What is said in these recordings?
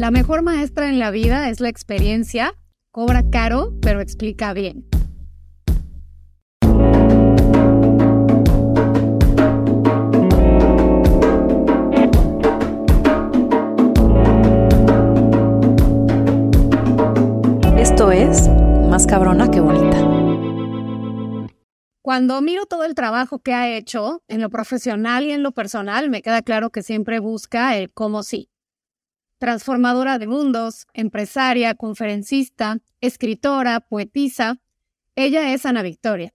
La mejor maestra en la vida es la experiencia, cobra caro, pero explica bien. Esto es Más cabrona que bonita. Cuando miro todo el trabajo que ha hecho en lo profesional y en lo personal, me queda claro que siempre busca el cómo sí. Transformadora de mundos, empresaria, conferencista, escritora, poetisa, ella es Ana Victoria,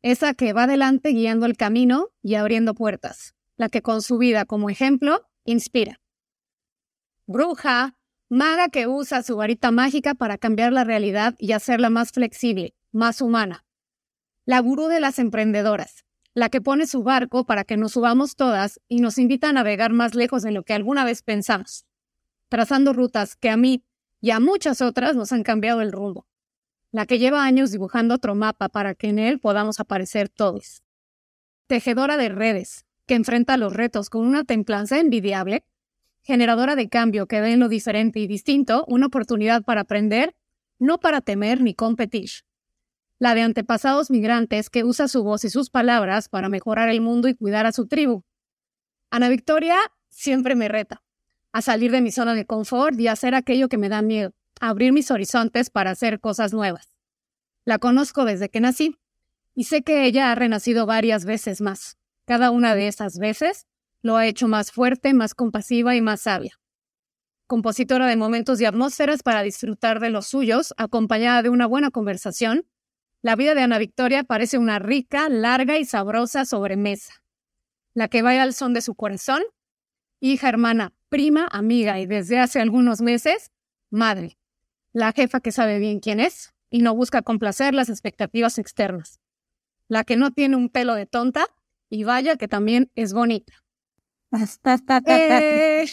esa que va adelante guiando el camino y abriendo puertas, la que con su vida como ejemplo inspira. Bruja, maga que usa su varita mágica para cambiar la realidad y hacerla más flexible, más humana. La gurú de las emprendedoras, la que pone su barco para que nos subamos todas y nos invita a navegar más lejos de lo que alguna vez pensamos, trazando rutas que a mí y a muchas otras nos han cambiado el rumbo, la que lleva años dibujando otro mapa para que en él podamos aparecer todos. Tejedora de redes, que enfrenta los retos con una templanza envidiable, generadora de cambio que ve en lo diferente y distinto una oportunidad para aprender, no para temer ni competir la de antepasados migrantes que usa su voz y sus palabras para mejorar el mundo y cuidar a su tribu. Ana Victoria siempre me reta a salir de mi zona de confort y hacer aquello que me da miedo, abrir mis horizontes para hacer cosas nuevas. La conozco desde que nací y sé que ella ha renacido varias veces más. Cada una de esas veces lo ha hecho más fuerte, más compasiva y más sabia. Compositora de momentos y atmósferas para disfrutar de los suyos, acompañada de una buena conversación la vida de Ana Victoria parece una rica, larga y sabrosa sobremesa, la que vaya al son de su corazón, hija, hermana, prima, amiga y desde hace algunos meses, madre, la jefa que sabe bien quién es y no busca complacer las expectativas externas, la que no tiene un pelo de tonta y vaya que también es bonita. eh,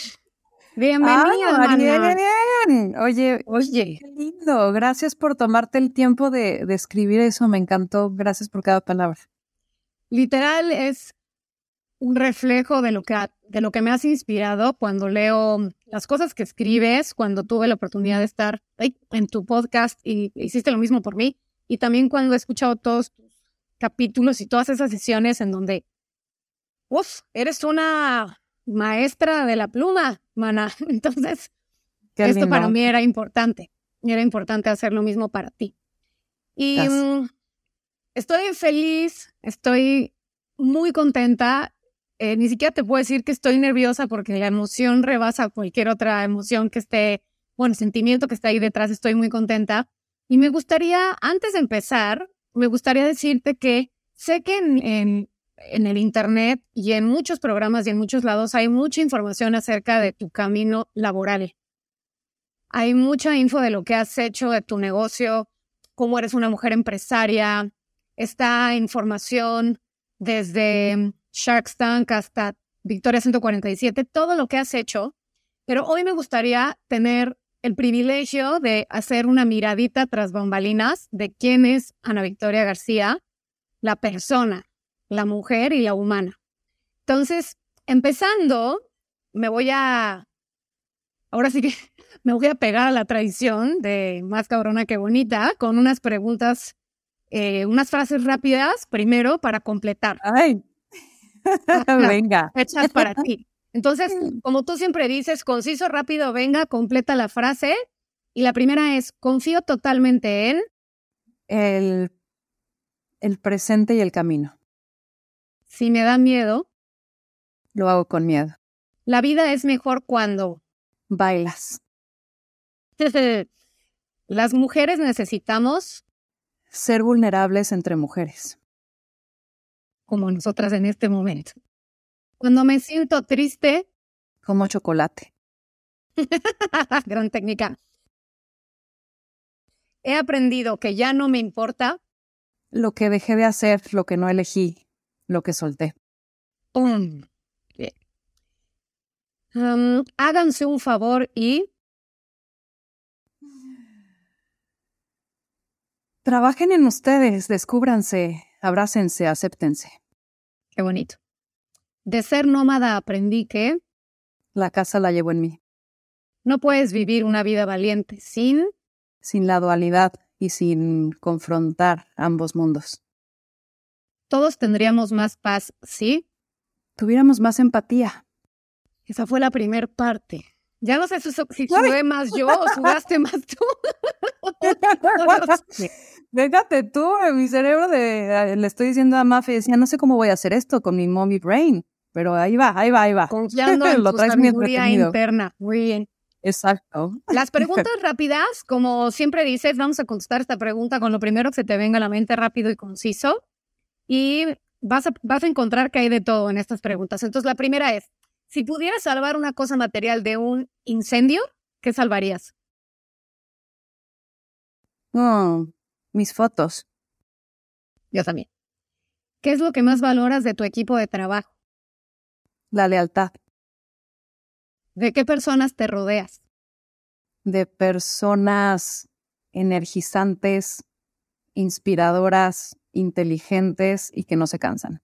Bienvenida, Oye, oye, qué lindo. Gracias por tomarte el tiempo de, escribir eso. Me encantó. Gracias por cada palabra. Literal es un reflejo de lo que de lo que me has inspirado cuando leo las cosas que escribes, cuando tuve la oportunidad de estar en tu podcast y hiciste lo mismo por mí, y también cuando he escuchado todos tus capítulos y todas esas sesiones en donde, uff, eres una maestra de la pluma, mana. Entonces, esto para mí era importante. Era importante hacer lo mismo para ti. Y mm, estoy feliz, estoy muy contenta. Eh, ni siquiera te puedo decir que estoy nerviosa porque la emoción rebasa cualquier otra emoción que esté, bueno, sentimiento que está ahí detrás. Estoy muy contenta. Y me gustaría, antes de empezar, me gustaría decirte que sé que en en el Internet y en muchos programas y en muchos lados hay mucha información acerca de tu camino laboral. Hay mucha info de lo que has hecho, de tu negocio, cómo eres una mujer empresaria. Está información desde Shark Tank hasta Victoria 147, todo lo que has hecho. Pero hoy me gustaría tener el privilegio de hacer una miradita tras bambalinas de quién es Ana Victoria García, la persona, la mujer y la humana. Entonces, empezando, me voy a, ahora sí que me voy a pegar a la tradición de más cabrona que bonita con unas preguntas, eh, unas frases rápidas primero para completar. Ay, venga. Hechas para ti. Entonces, como tú siempre dices, conciso, rápido, venga, completa la frase. Y la primera es, confío totalmente en... El, el presente y el camino. Si me da miedo, lo hago con miedo. La vida es mejor cuando bailas. Las mujeres necesitamos ser vulnerables entre mujeres. Como nosotras en este momento. Cuando me siento triste, como chocolate. Gran técnica. He aprendido que ya no me importa lo que dejé de hacer, lo que no elegí, lo que solté. háganse un favor y... Trabajen en ustedes, descúbranse, abrácense, acéptense. Qué bonito. De ser nómada aprendí que... La casa la llevo en mí. No puedes vivir una vida valiente sin... Sin la dualidad y sin confrontar ambos mundos. Todos tendríamos más paz si... Tuviéramos más empatía. Esa fue la primera parte. Ya no sé si, sube más yo o sudaste más tú. Déjate tú, en mi cerebro de, le estoy diciendo a Mafe, decía, no sé cómo voy a hacer esto con mi mommy brain, pero ahí va, ahí va, ahí va. Confiando en Lo tu sabiduría interna. Muy bien. Exacto. Las preguntas rápidas, como siempre dices, vamos a contestar esta pregunta con lo primero que se te venga a la mente rápido y conciso. Y vas a, vas a encontrar que hay de todo en estas preguntas. Entonces, la primera es, si pudieras salvar una cosa material de un incendio, ¿qué salvarías? Oh, mis fotos. Yo también. ¿Qué es lo que más valoras de tu equipo de trabajo? La lealtad. ¿De qué personas te rodeas? De personas energizantes, inspiradoras, inteligentes y que no se cansan.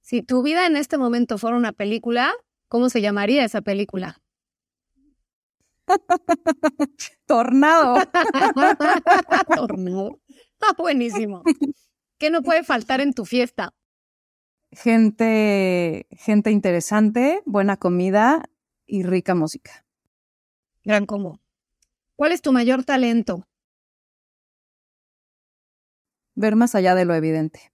Si tu vida en este momento fuera una película, ¿cómo se llamaría esa película? Tornado. Tornado. Ah, buenísimo. ¿Qué no puede faltar en tu fiesta? gente, gente interesante, buena comida y rica música. Gran combo. ¿Cuál es tu mayor talento? Ver más allá de lo evidente.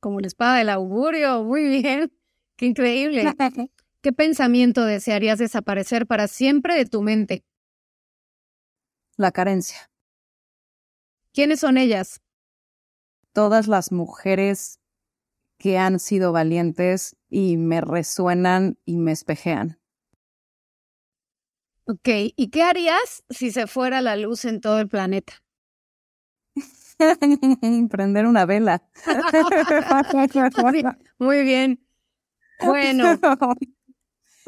Como la espada del augurio. Muy bien. Qué increíble. ¿Qué pensamiento desearías desaparecer para siempre de tu mente? La carencia. ¿Quiénes son ellas? Todas las mujeres que han sido valientes y me resuenan y me espejean. Ok, ¿y qué harías si se fuera la luz en todo el planeta? Prender una vela. Muy bien. Bueno,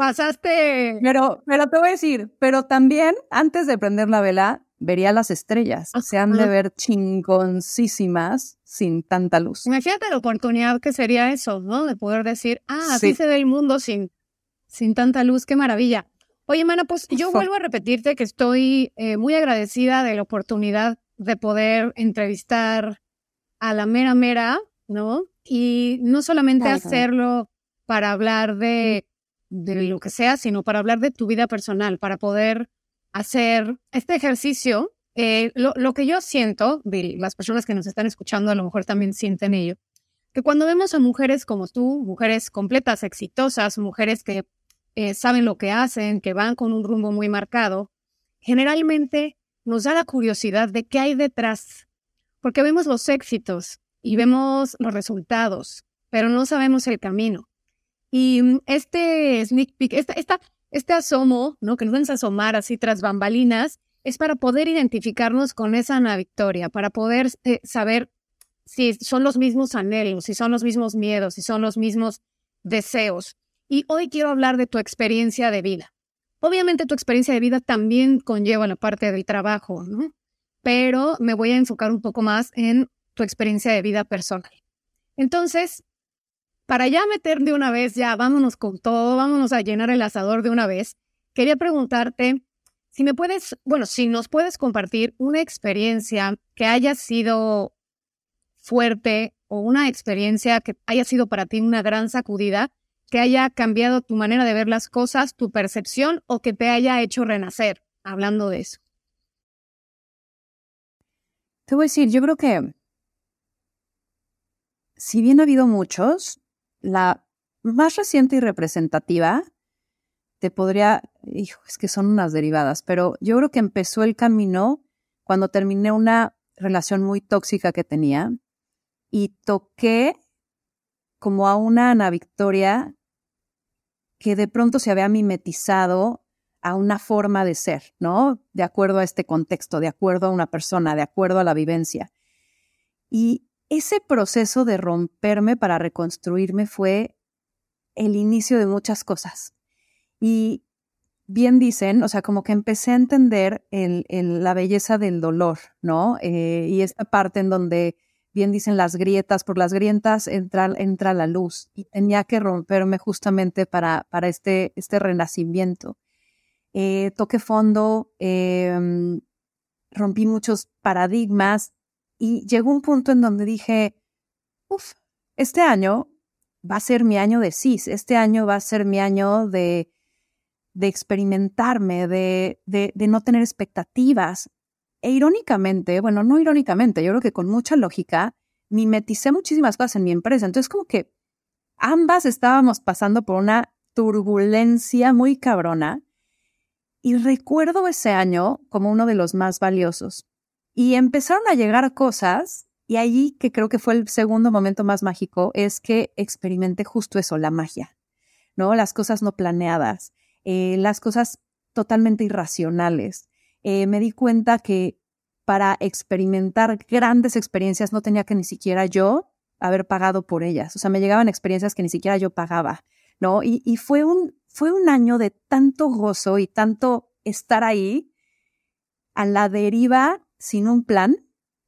pasaste. Pero, pero te voy a decir, pero también antes de prender la vela, vería las estrellas. Se han de ver chingoncísimas sin tanta luz. Imagínate la oportunidad que sería eso, ¿no? De poder decir, ah, así se ve el mundo sin, sin tanta luz, qué maravilla. Oye, Mana, pues yo vuelvo a repetirte que estoy eh, muy agradecida de la oportunidad de poder entrevistar a la mera mera, ¿no? Y no solamente hacerlo para hablar de, de lo que sea, sino para hablar de tu vida personal, para poder hacer este ejercicio, eh, lo, que yo siento, las personas que nos están escuchando a lo mejor también sienten ello, que cuando vemos a mujeres como tú, mujeres completas, exitosas, mujeres que eh, saben lo que hacen, que van con un rumbo muy marcado, generalmente nos da la curiosidad de qué hay detrás, porque vemos los éxitos y vemos los resultados, pero no sabemos el camino. Y mm, este sneak peek, esta, este asomo, ¿no? Que nos vamos asomar así tras bambalinas, es para poder identificarnos con esa Ana Victoria, para poder eh, saber si son los mismos anhelos, si son los mismos miedos, si son los mismos deseos. Y hoy quiero hablar de tu experiencia de vida. Obviamente tu experiencia de vida también conlleva la parte del trabajo, ¿no? Pero me voy a enfocar un poco más en tu experiencia de vida personal. Entonces, para ya meter de una vez, ya vámonos con todo, vámonos a llenar el asador de una vez, quería preguntarte si me puedes, bueno, si nos puedes compartir una experiencia que haya sido fuerte o una experiencia que haya sido para ti una gran sacudida, que haya cambiado tu manera de ver las cosas, tu percepción o que te haya hecho renacer, hablando de eso. Te voy a decir, yo creo que si bien ha habido muchos, la más reciente y representativa, te podría, hijo, es que son unas derivadas, pero yo creo que empezó el camino cuando terminé una relación muy tóxica que tenía y toqué como a una Ana Victoria que de pronto se había mimetizado a una forma de ser, ¿no? De acuerdo a este contexto, de acuerdo a una persona, de acuerdo a la vivencia. Y ese proceso de romperme para reconstruirme fue el inicio de muchas cosas. Y bien dicen, o sea, como que empecé a entender la belleza del dolor, ¿no? Eh, y esta parte en donde, bien dicen las grietas, por las grietas entra, entra la luz y tenía que romperme justamente para, para este, este renacimiento. eh, toqué fondo, em, rompí muchos paradigmas y llegó un punto en donde dije, uff, este año va a ser mi año de CIS, este año va a ser mi año de, de experimentarme, de, de, de no tener expectativas. E irónicamente, bueno, no irónicamente, yo creo que con mucha lógica, mimeticé muchísimas cosas en mi empresa. Entonces, como que ambas estábamos pasando por una turbulencia muy cabrona. Y recuerdo ese año como uno de los más valiosos. Y empezaron a llegar cosas y allí, que creo que fue el segundo momento más mágico, es que experimenté justo eso, la magia, ¿no? Las cosas no planeadas, eh, las cosas totalmente irracionales. Eh, me di cuenta que para experimentar grandes experiencias no tenía que ni siquiera yo haber pagado por ellas. O sea, me llegaban experiencias que ni siquiera yo pagaba, ¿no? Y, y fue, un, fue un año de tanto gozo y tanto estar ahí a la deriva sin un plan,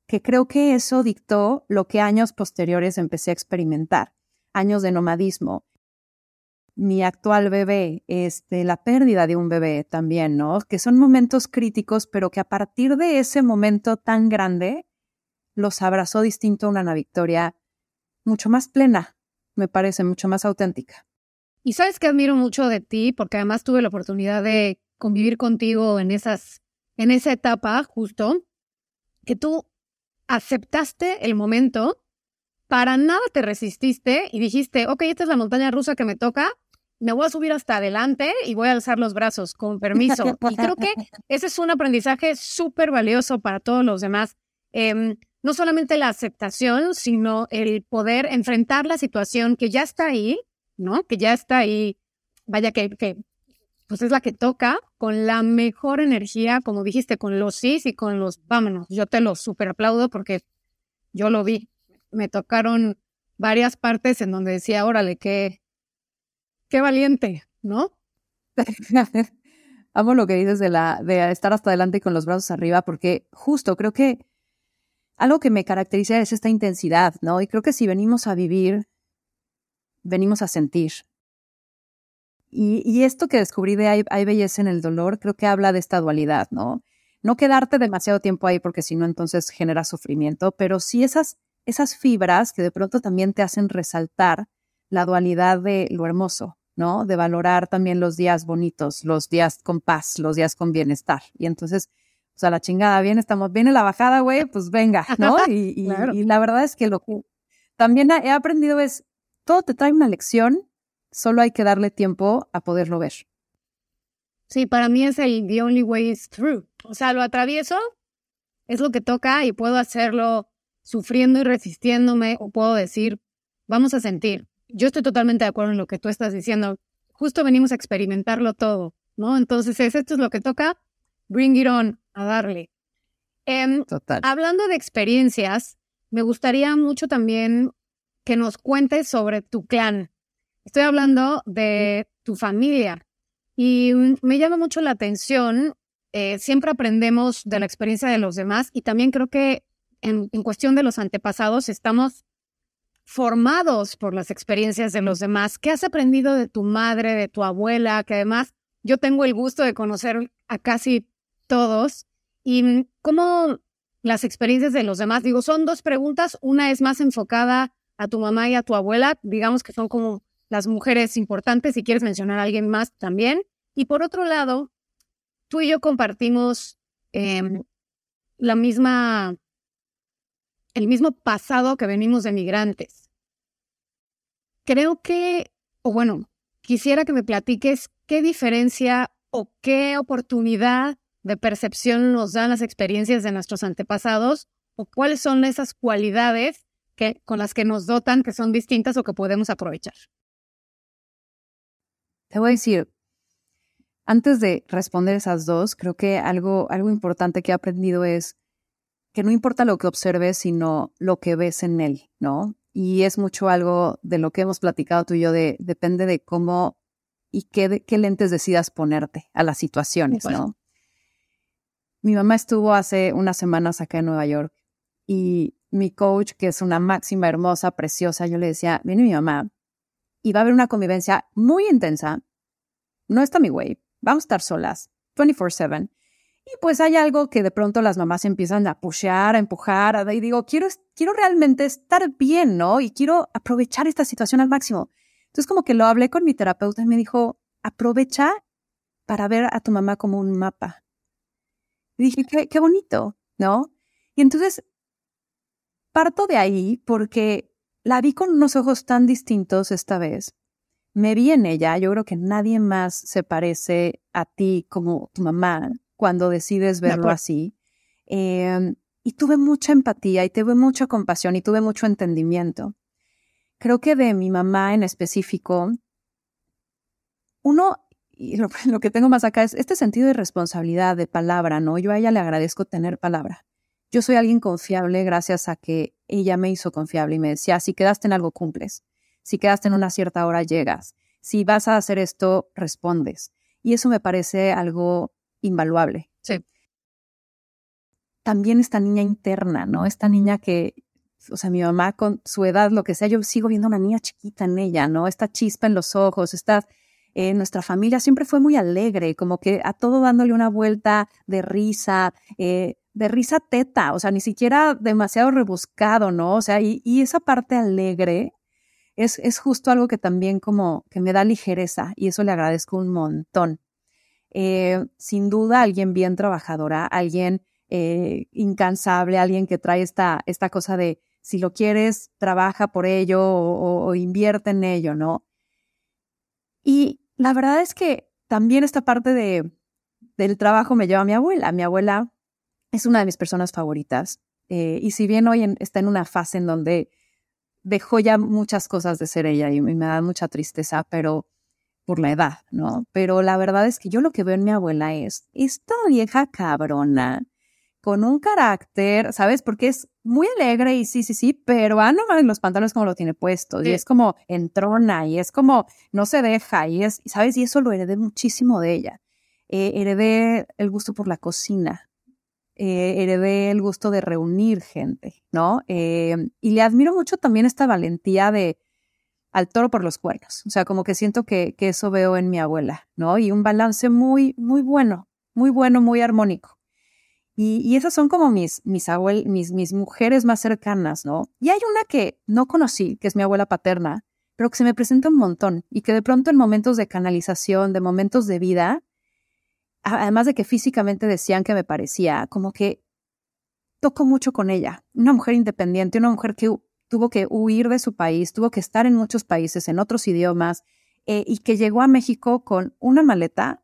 que creo que eso dictó lo que años posteriores empecé a experimentar, años de nomadismo. Mi actual bebé, este, la pérdida de un bebé también, ¿no? Que son momentos críticos, pero que a partir de ese momento tan grande, los abrazó distinto a una Ana Victoria mucho más plena, me parece, mucho más auténtica. Y sabes que admiro mucho de ti, porque además tuve la oportunidad de convivir contigo en esas, en esa etapa justo, que tú aceptaste el momento, para nada te resististe y dijiste, ok, esta es la montaña rusa que me toca, me voy a subir hasta adelante y voy a alzar los brazos, con permiso. Y creo que ese es un aprendizaje súper valioso para todos los demás. Em, no solamente la aceptación, sino el poder enfrentar la situación que ya está ahí, ¿no? Que ya está ahí, vaya que, que pues es la que toca con la mejor energía, como dijiste, con los sí y con los vámonos. Yo te lo super aplaudo porque yo lo vi. Me tocaron varias partes en donde decía, órale, qué, qué valiente, ¿no? Amo lo que dices de, la, de estar hasta adelante con los brazos arriba, porque justo creo que algo que me caracteriza es esta intensidad, ¿no? Y creo que si venimos a vivir, venimos a sentir. Y, esto que descubrí de hay, hay, belleza en el dolor, creo que habla de esta dualidad, ¿no? No quedarte demasiado tiempo ahí porque si no entonces genera sufrimiento, pero sí esas, esas fibras que de pronto también te hacen resaltar la dualidad de lo hermoso, ¿no? De valorar también los días bonitos, los días con paz, los días con bienestar. Y entonces, o sea, la chingada, bien, estamos, viene la bajada, güey, pues venga, ¿no? Y, y la verdad es que lo que también he aprendido es, todo te trae una lección Solo hay que darle tiempo a poderlo ver. Sí, para mí es el the only way is through. O sea, lo atravieso, es lo que toca y puedo hacerlo sufriendo y resistiéndome o puedo decir, vamos a sentir. Yo estoy totalmente de acuerdo en lo que tú estás diciendo. Justo venimos a experimentarlo todo, ¿no? Entonces, es, esto es lo que toca, bring it on, a darle. Em, Total. Hablando de experiencias, me gustaría mucho también que nos cuentes sobre tu clan. Estoy hablando de tu familia y me llama mucho la atención. Eh, siempre aprendemos de la experiencia de los demás y también creo que en, en cuestión de los antepasados estamos formados por las experiencias de los demás. ¿Qué has aprendido de tu madre, de tu abuela? Que además yo tengo el gusto de conocer a casi todos. ¿Y cómo las experiencias de los demás? Digo, son dos preguntas. Una es más enfocada a tu mamá y a tu abuela. Digamos que son como las mujeres importantes, si quieres mencionar a alguien más también. Y por otro lado, tú y yo compartimos em, la misma, el mismo pasado que venimos de migrantes. Creo que, o bueno, quisiera que me platiques qué diferencia o qué oportunidad de percepción nos dan las experiencias de nuestros antepasados o cuáles son esas cualidades que, con las que nos dotan que son distintas o que podemos aprovechar. Te voy a decir, antes de responder esas dos, creo que algo, algo importante que he aprendido es que no importa lo que observes, sino lo que ves en él, ¿no? Y es mucho algo de lo que hemos platicado tú y yo, de, depende de cómo y qué, qué lentes decidas ponerte a las situaciones, ¿no? Mi mamá estuvo hace unas semanas acá en Nueva York y mi coach, que es una máxima hermosa, preciosa, yo le decía, viene mi mamá, y va a haber una convivencia muy intensa. No está mi güey, vamos a estar solas. 24/7. Y pues hay algo que de pronto las mamás empiezan a pushear, a empujar, y digo, quiero, quiero realmente estar bien, ¿no? Y quiero aprovechar esta situación al máximo. Entonces como que lo hablé con mi terapeuta y me dijo, aprovecha para ver a tu mamá como un mapa. Y dije, qué, qué bonito, ¿no? Y entonces parto de ahí porque la vi con unos ojos tan distintos esta vez. Me vi en ella, yo creo que nadie más se parece a ti como tu mamá cuando decides verlo así. Em, y tuve mucha empatía y tuve mucha compasión y tuve mucho entendimiento. Creo que de mi mamá en específico, uno, y lo, lo, que tengo más acá es este sentido de responsabilidad, de palabra, ¿no? Yo a ella le agradezco tener palabra. Yo soy alguien confiable gracias a que ella me hizo confiable y me decía, si quedaste en algo, cumples. Si quedaste en una cierta hora, llegas. Si vas a hacer esto, respondes. Y eso me parece algo invaluable. Sí. También esta niña interna, ¿no? Esta niña que, o sea, mi mamá con su edad, lo que sea, yo sigo viendo una niña chiquita en ella, ¿no? Esta chispa en los ojos, esta, eh, nuestra familia siempre fue muy alegre, como que a todo dándole una vuelta de risa, eh, de risa teta, o sea, ni siquiera demasiado rebuscado, ¿no? O sea, y, esa parte alegre es, es justo algo que también como que me da ligereza y eso le agradezco un montón. Eh, sin duda alguien bien trabajadora, alguien eh, incansable, alguien que trae esta, esta cosa de si lo quieres, trabaja por ello o, invierte en ello, ¿no? Y la verdad es que también esta parte de, del trabajo me lleva a mi abuela. Mi abuela es una de mis personas favoritas. Eh, y si bien hoy está en una fase en donde dejó ya muchas cosas de ser ella y me da mucha tristeza, pero por la edad, ¿no? Pero la verdad es que yo lo que veo en mi abuela es esta vieja cabrona con un carácter, ¿sabes? Porque es muy alegre y sí, sí, sí, pero ah, no mames, los pantalones como lo tiene puesto y es como entrona y es como no se deja y es, ¿sabes? Y eso lo heredé muchísimo de ella. Eh, heredé el gusto por la cocina, eh, heredé el gusto de reunir gente, ¿no? Eh, y le admiro mucho también esta valentía de, al toro por los cuernos. O sea, como que siento que, que eso veo en mi abuela, ¿no? Y un balance muy, muy bueno, muy bueno, muy armónico. Y, y esas son como mis, mis, mis, mis mujeres más cercanas, ¿no? Y hay una que no conocí, que es mi abuela paterna, pero que se me presenta un montón y que de pronto en momentos de canalización, de momentos de vida, además de que físicamente decían que me parecía, como que toco mucho con ella. Una mujer independiente, una mujer que tuvo que huir de su país, tuvo que estar en muchos países, en otros idiomas, eh, y que llegó a México con una maleta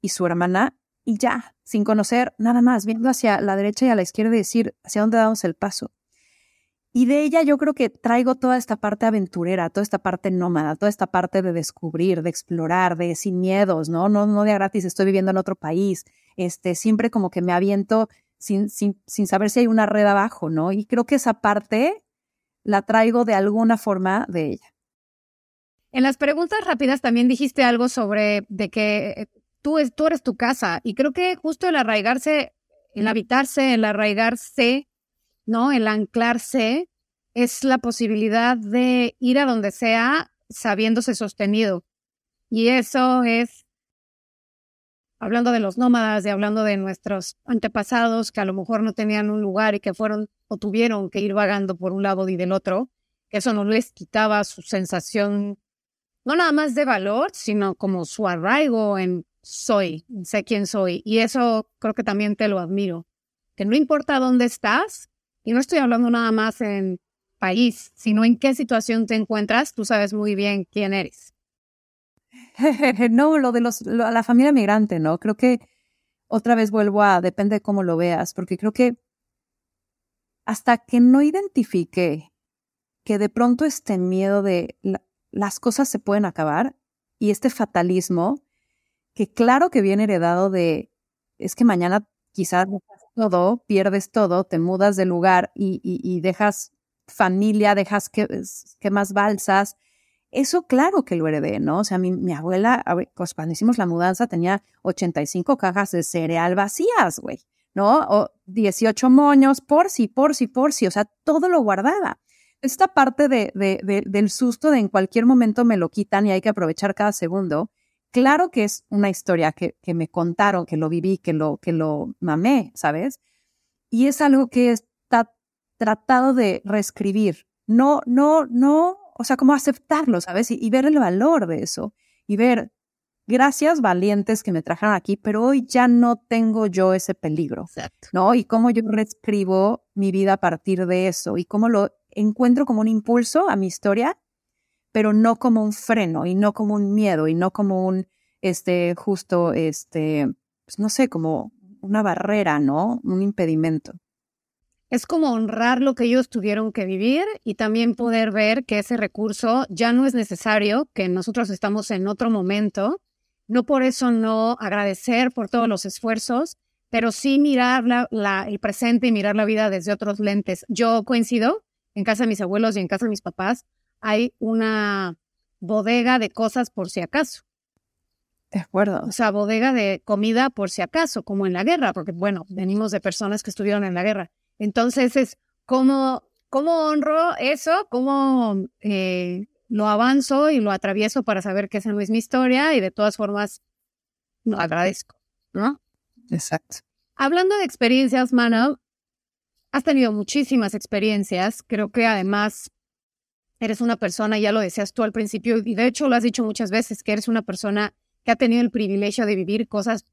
y su hermana y ya, sin conocer nada más, viendo hacia la derecha y a la izquierda y decir hacia dónde damos el paso. Y de ella yo creo que traigo toda esta parte aventurera, toda esta parte nómada, toda esta parte de descubrir, de explorar, de sin miedos, ¿no? No, no de gratis estoy viviendo en otro país. Este, siempre como que me aviento sin, sin, sin saber si hay una red abajo, ¿no? Y creo que esa parte la traigo de alguna forma de ella. En las preguntas rápidas también dijiste algo sobre de que eh, tú, tú eres tu casa y creo que justo el arraigarse, el habitarse, el arraigarse, ¿no? El anclarse es la posibilidad de ir a donde sea sabiéndose sostenido. Y eso es hablando de los nómadas y hablando de nuestros antepasados que a lo mejor no tenían un lugar y que fueron o tuvieron que ir vagando por un lado y del otro, eso no les quitaba su sensación, no nada más de valor, sino como su arraigo en soy, sé quién soy. Y eso creo que también te lo admiro, que no importa dónde estás, y no estoy hablando nada más en país, sino en qué situación te encuentras, tú sabes muy bien quién eres. no, lo de los, la familia migrante, ¿no? Creo que otra vez vuelvo a, depende de cómo lo veas, porque creo que hasta que no identifique que de pronto este miedo de las cosas se pueden acabar y este fatalismo, que claro que viene heredado de, es que mañana quizás todo, pierdes todo, te mudas de lugar y, y, dejas familia, dejas que, que más balsas, eso claro que lo heredé, ¿no? O sea, mi, mi abuela, pues cuando hicimos la mudanza tenía 85 cajas de cereal vacías, güey, ¿no? O 18 moños, por si, por si, por si, o sea, todo lo guardaba. Esta parte de, de, del susto de en cualquier momento me lo quitan y hay que aprovechar cada segundo, claro que es una historia que, que me contaron, que lo viví, que lo, que lo mamé, ¿sabes? Y es algo que está tratado de reescribir. No, no, no, o sea, como aceptarlo, ¿sabes? Y, y ver el valor de eso. Y ver, gracias valientes que me trajeron aquí, pero hoy ya no tengo yo ese peligro, Exacto. ¿no? Y cómo yo reescribo mi vida a partir de eso y cómo lo encuentro como un impulso a mi historia, pero no como un freno y no como un miedo y no como un, este, justo, este, pues no sé, como una barrera, ¿no? Un impedimento. Es como honrar lo que ellos tuvieron que vivir y también poder ver que ese recurso ya no es necesario, que nosotros estamos en otro momento no por eso no agradecer por todos los esfuerzos, pero sí mirar la, el presente y mirar la vida desde otros lentes. Yo coincido, en casa de mis abuelos y en casa de mis papás hay una bodega de cosas por si acaso. De acuerdo. O sea, bodega de comida por si acaso, como en la guerra, porque bueno, venimos de personas que estuvieron en la guerra. Entonces es como, ¿cómo honro eso? ¿Cómo eh, lo avanzo y lo atravieso para saber que esa no es mi historia y de todas formas lo agradezco, ¿no? Exacto. Hablando de experiencias, Mano, has tenido muchísimas experiencias. Creo que además eres una persona, ya lo decías tú al principio, y de hecho lo has dicho muchas veces, que eres una persona que ha tenido el privilegio de vivir cosas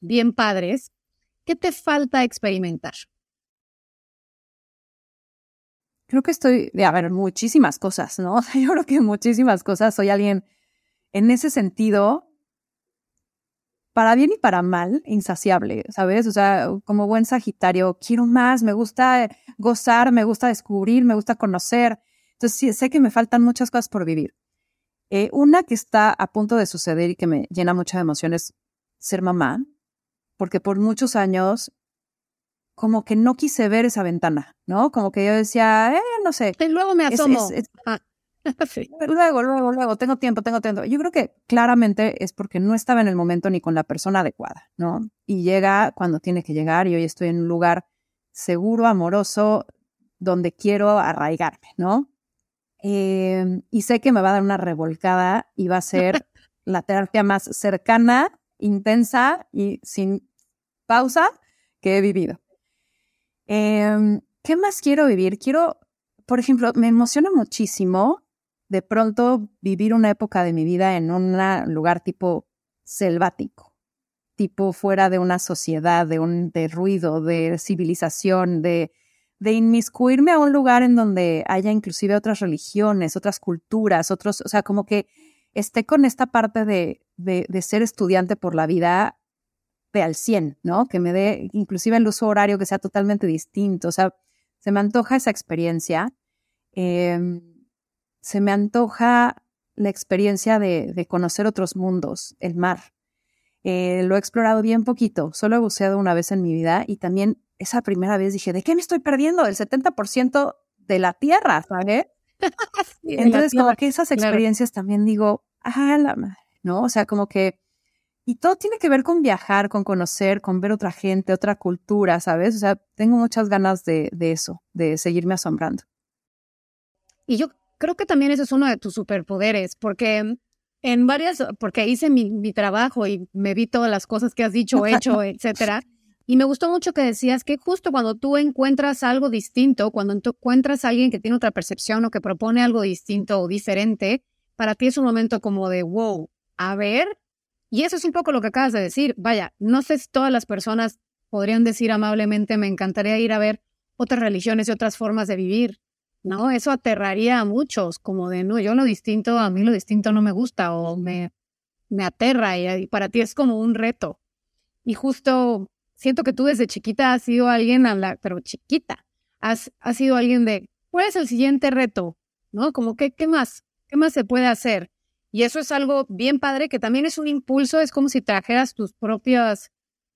bien padres. ¿Qué te falta experimentar? creo que estoy, de, a ver, muchísimas cosas, ¿no? Yo creo que muchísimas cosas. Soy alguien, en ese sentido, para bien y para mal, insaciable, ¿sabes? O sea, como buen Sagitario, quiero más, me gusta gozar, me gusta descubrir, me gusta conocer. Entonces, sí, sé que me faltan muchas cosas por vivir. Eh, una que está a punto de suceder y que me llena mucha emoción es ser mamá, porque por muchos años como que no quise ver esa ventana, ¿no? Como que yo decía, eh, no sé. Y luego me asomo. Ah, luego, luego, luego, tengo tiempo, tengo tiempo. Yo creo que claramente es porque no estaba en el momento ni con la persona adecuada, ¿no? Y llega cuando tiene que llegar y hoy estoy en un lugar seguro, amoroso, donde quiero arraigarme, ¿no? Em, y sé que me va a dar una revolcada y va a ser la terapia más cercana, intensa y sin pausa que he vivido. Eh, ¿Qué más quiero vivir? Quiero, por ejemplo, me emociona muchísimo de pronto vivir una época de mi vida en un lugar tipo selvático, tipo fuera de una sociedad, de un de ruido, de civilización, de, de inmiscuirme a un lugar en donde haya inclusive otras religiones, otras culturas, otros, o sea, como que esté con esta parte de, de, de ser estudiante por la vida al 100, ¿no? Que me dé inclusive el uso horario que sea totalmente distinto. O sea, se me antoja esa experiencia. Em, se me antoja la experiencia de, conocer otros mundos, el mar. Eh, lo he explorado bien poquito, solo he buceado una vez en mi vida y también esa primera vez dije, ¿de qué me estoy perdiendo? El 70% de la tierra, ¿sabes? Entonces, como que esas experiencias también digo, ah, la madre, ¿no? O sea, como que y todo tiene que ver con viajar, con conocer, con ver otra gente, otra cultura, ¿sabes? O sea, tengo muchas ganas de, eso, de seguirme asombrando. Y yo creo que también ese es uno de tus superpoderes, porque en varias, porque hice mi, mi trabajo y me vi todas las cosas que has dicho, hecho, etcétera. Y me gustó mucho que decías que justo cuando tú encuentras algo distinto, cuando tú encuentras a alguien que tiene otra percepción o que propone algo distinto o diferente, para ti es un momento como de, wow, a ver, y eso es un poco lo que acabas de decir. Vaya, no sé si todas las personas podrían decir amablemente, me encantaría ir a ver otras religiones y otras formas de vivir. ¿No? Eso aterraría a muchos, como de, no, yo lo distinto, a mí lo distinto no me gusta o me, me aterra y, para ti es como un reto. Y justo siento que tú desde chiquita has sido alguien, a la, pero chiquita, has, has sido alguien de, ¿cuál es el siguiente reto? ¿No? Como que, ¿qué más? ¿Qué más se puede hacer? Y eso es algo bien padre, que también es un impulso, es como si trajeras tus propias,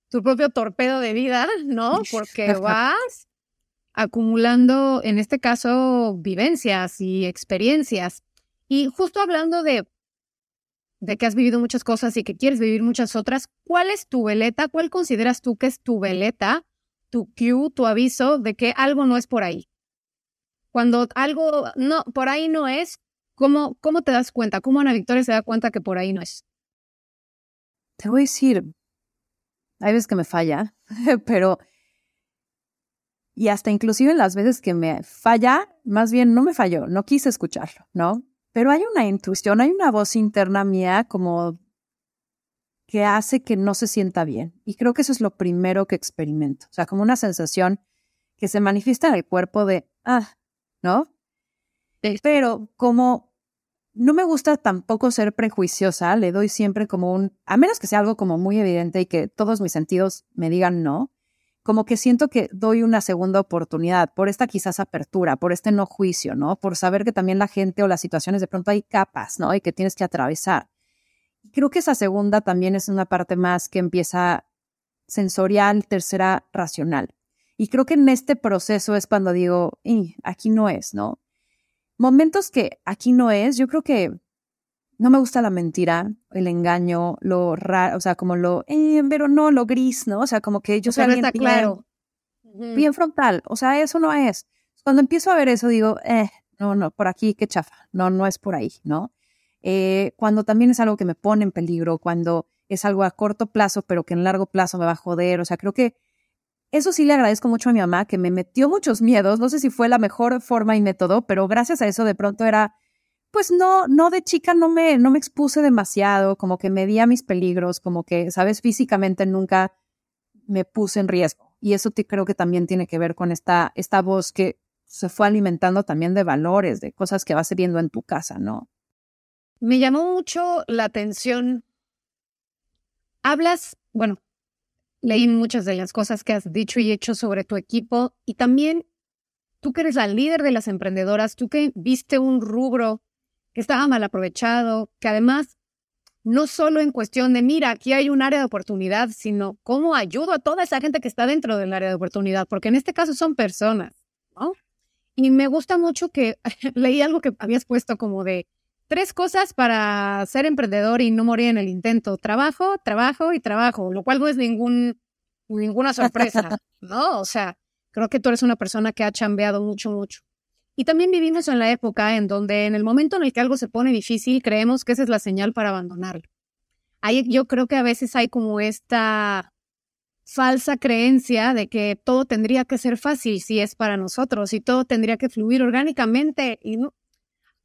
tu propio torpedo de vida, ¿no? Porque vas acumulando, en este caso, vivencias y experiencias. Y justo hablando de, de que has vivido muchas cosas y que quieres vivir muchas otras, ¿cuál es tu veleta? ¿Cuál consideras tú que es tu veleta, tu cue, tu aviso de que algo no es por ahí? Cuando algo no, por ahí no es, ¿Cómo, ¿Cómo te das cuenta? ¿Cómo Ana Victoria se da cuenta que por ahí no es? te voy a decir, hay veces que me falla, pero... Y hasta inclusive en las veces que me falla, más bien no me falló, no quise escucharlo, ¿no? Pero hay una intuición, hay una voz interna mía como que hace que no se sienta bien. Y creo que eso es lo primero que experimento. O sea, como una sensación que se manifiesta en el cuerpo de, ah, ¿no? Pero como no me gusta tampoco ser prejuiciosa, le doy siempre como un, a menos que sea algo como muy evidente y que todos mis sentidos me digan no, como que siento que doy una segunda oportunidad por esta quizás apertura, por este no juicio, ¿no? Por saber que también la gente o las situaciones de pronto hay capas, ¿no? Y que tienes que atravesar. Creo que esa segunda también es una parte más que empieza sensorial, tercera racional. Y creo que en este proceso es cuando digo, aquí no es, ¿no? Momentos que aquí no es, yo creo que no me gusta la mentira, el engaño, lo raro, o sea, como lo, eh, pero no, lo gris, ¿no? O sea, como que yo soy alguien está claro. bien, frontal, o sea, eso no es. Cuando empiezo a ver eso, digo, eh, no, no, por aquí, qué chafa, no, no es por ahí, ¿no? Eh, cuando también es algo que me pone en peligro, cuando es algo a corto plazo, pero que en largo plazo me va a joder, o sea, creo que eso sí le agradezco mucho a mi mamá, que me metió muchos miedos. No sé si fue la mejor forma y método, pero gracias a eso de pronto era, pues no, no de chica no me, no me expuse demasiado, como que medía mis peligros, como que, sabes, físicamente nunca me puse en riesgo. Y eso te, creo que también tiene que ver con esta, esta voz que se fue alimentando también de valores, de cosas que vas viendo en tu casa, ¿no? Me llamó mucho la atención. Hablas, bueno, leí muchas de las cosas que has dicho y hecho sobre tu equipo y también tú que eres la líder de las emprendedoras, tú que viste un rubro que estaba mal aprovechado, que además no solo en cuestión de, mira, aquí hay un área de oportunidad, sino cómo ayudo a toda esa gente que está dentro del área de oportunidad, porque en este caso son personas, ¿no? Y me gusta mucho que leí algo que habías puesto como de tres cosas para ser emprendedor y no morir en el intento. Trabajo, trabajo y trabajo, lo cual no es ningún, ninguna sorpresa, ¿no? O sea, creo que tú eres una persona que ha chambeado mucho, mucho. Y también vivimos en la época en donde en el momento en el que algo se pone difícil, creemos que esa es la señal para abandonarlo. Yo creo que a veces hay como esta falsa creencia de que todo tendría que ser fácil si es para nosotros y todo tendría que fluir orgánicamente y no,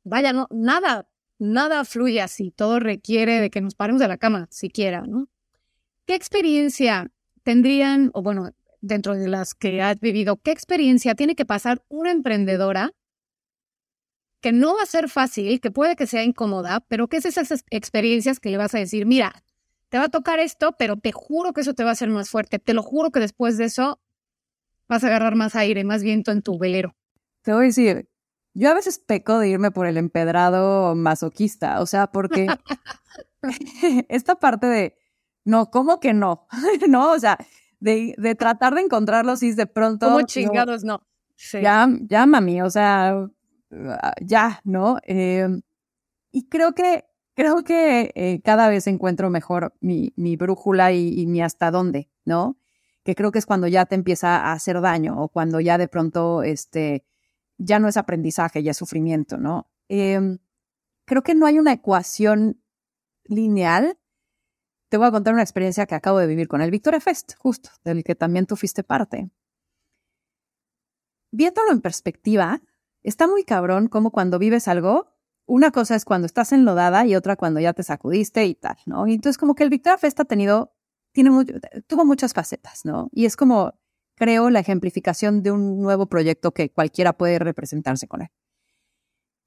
vaya, no, nada nada fluye así, todo requiere de que nos paremos de la cama, siquiera, ¿no? ¿Qué experiencia tendrían, o bueno, dentro de las que has vivido, qué experiencia tiene que pasar una emprendedora que no va a ser fácil, que puede que sea incómoda, pero que es esas experiencias que le vas a decir, mira, te va a tocar esto, pero te juro que eso te va a hacer más fuerte, te lo juro que después de eso vas a agarrar más aire, más viento en tu velero. Te voy a decir, yo a veces peco de irme por el empedrado masoquista, o sea, porque esta parte de, no, ¿cómo que no? no, o sea, de, de, tratar de encontrarlos y de pronto... ¿Cómo chingados no? Ya, ya, mami, o sea, ya, ¿no? Em, y creo que, creo que eh, cada vez encuentro mejor mi, mi brújula y, y mi hasta dónde, ¿no? Que creo que es cuando ya te empieza a hacer daño o cuando ya de pronto, este, ya no es aprendizaje, ya es sufrimiento, ¿no? Em, creo que no hay una ecuación lineal. Te voy a contar una experiencia que acabo de vivir con el Victoria Fest, justo, del que también tú fuiste parte. Viéndolo en perspectiva, está muy cabrón como cuando vives algo, una cosa es cuando estás enlodada y otra cuando ya te sacudiste y tal, ¿no? Y entonces como que el Victoria Fest ha tenido, tiene tuvo muchas facetas, ¿no? Y es como creo, la ejemplificación de un nuevo proyecto que cualquiera puede representarse con él.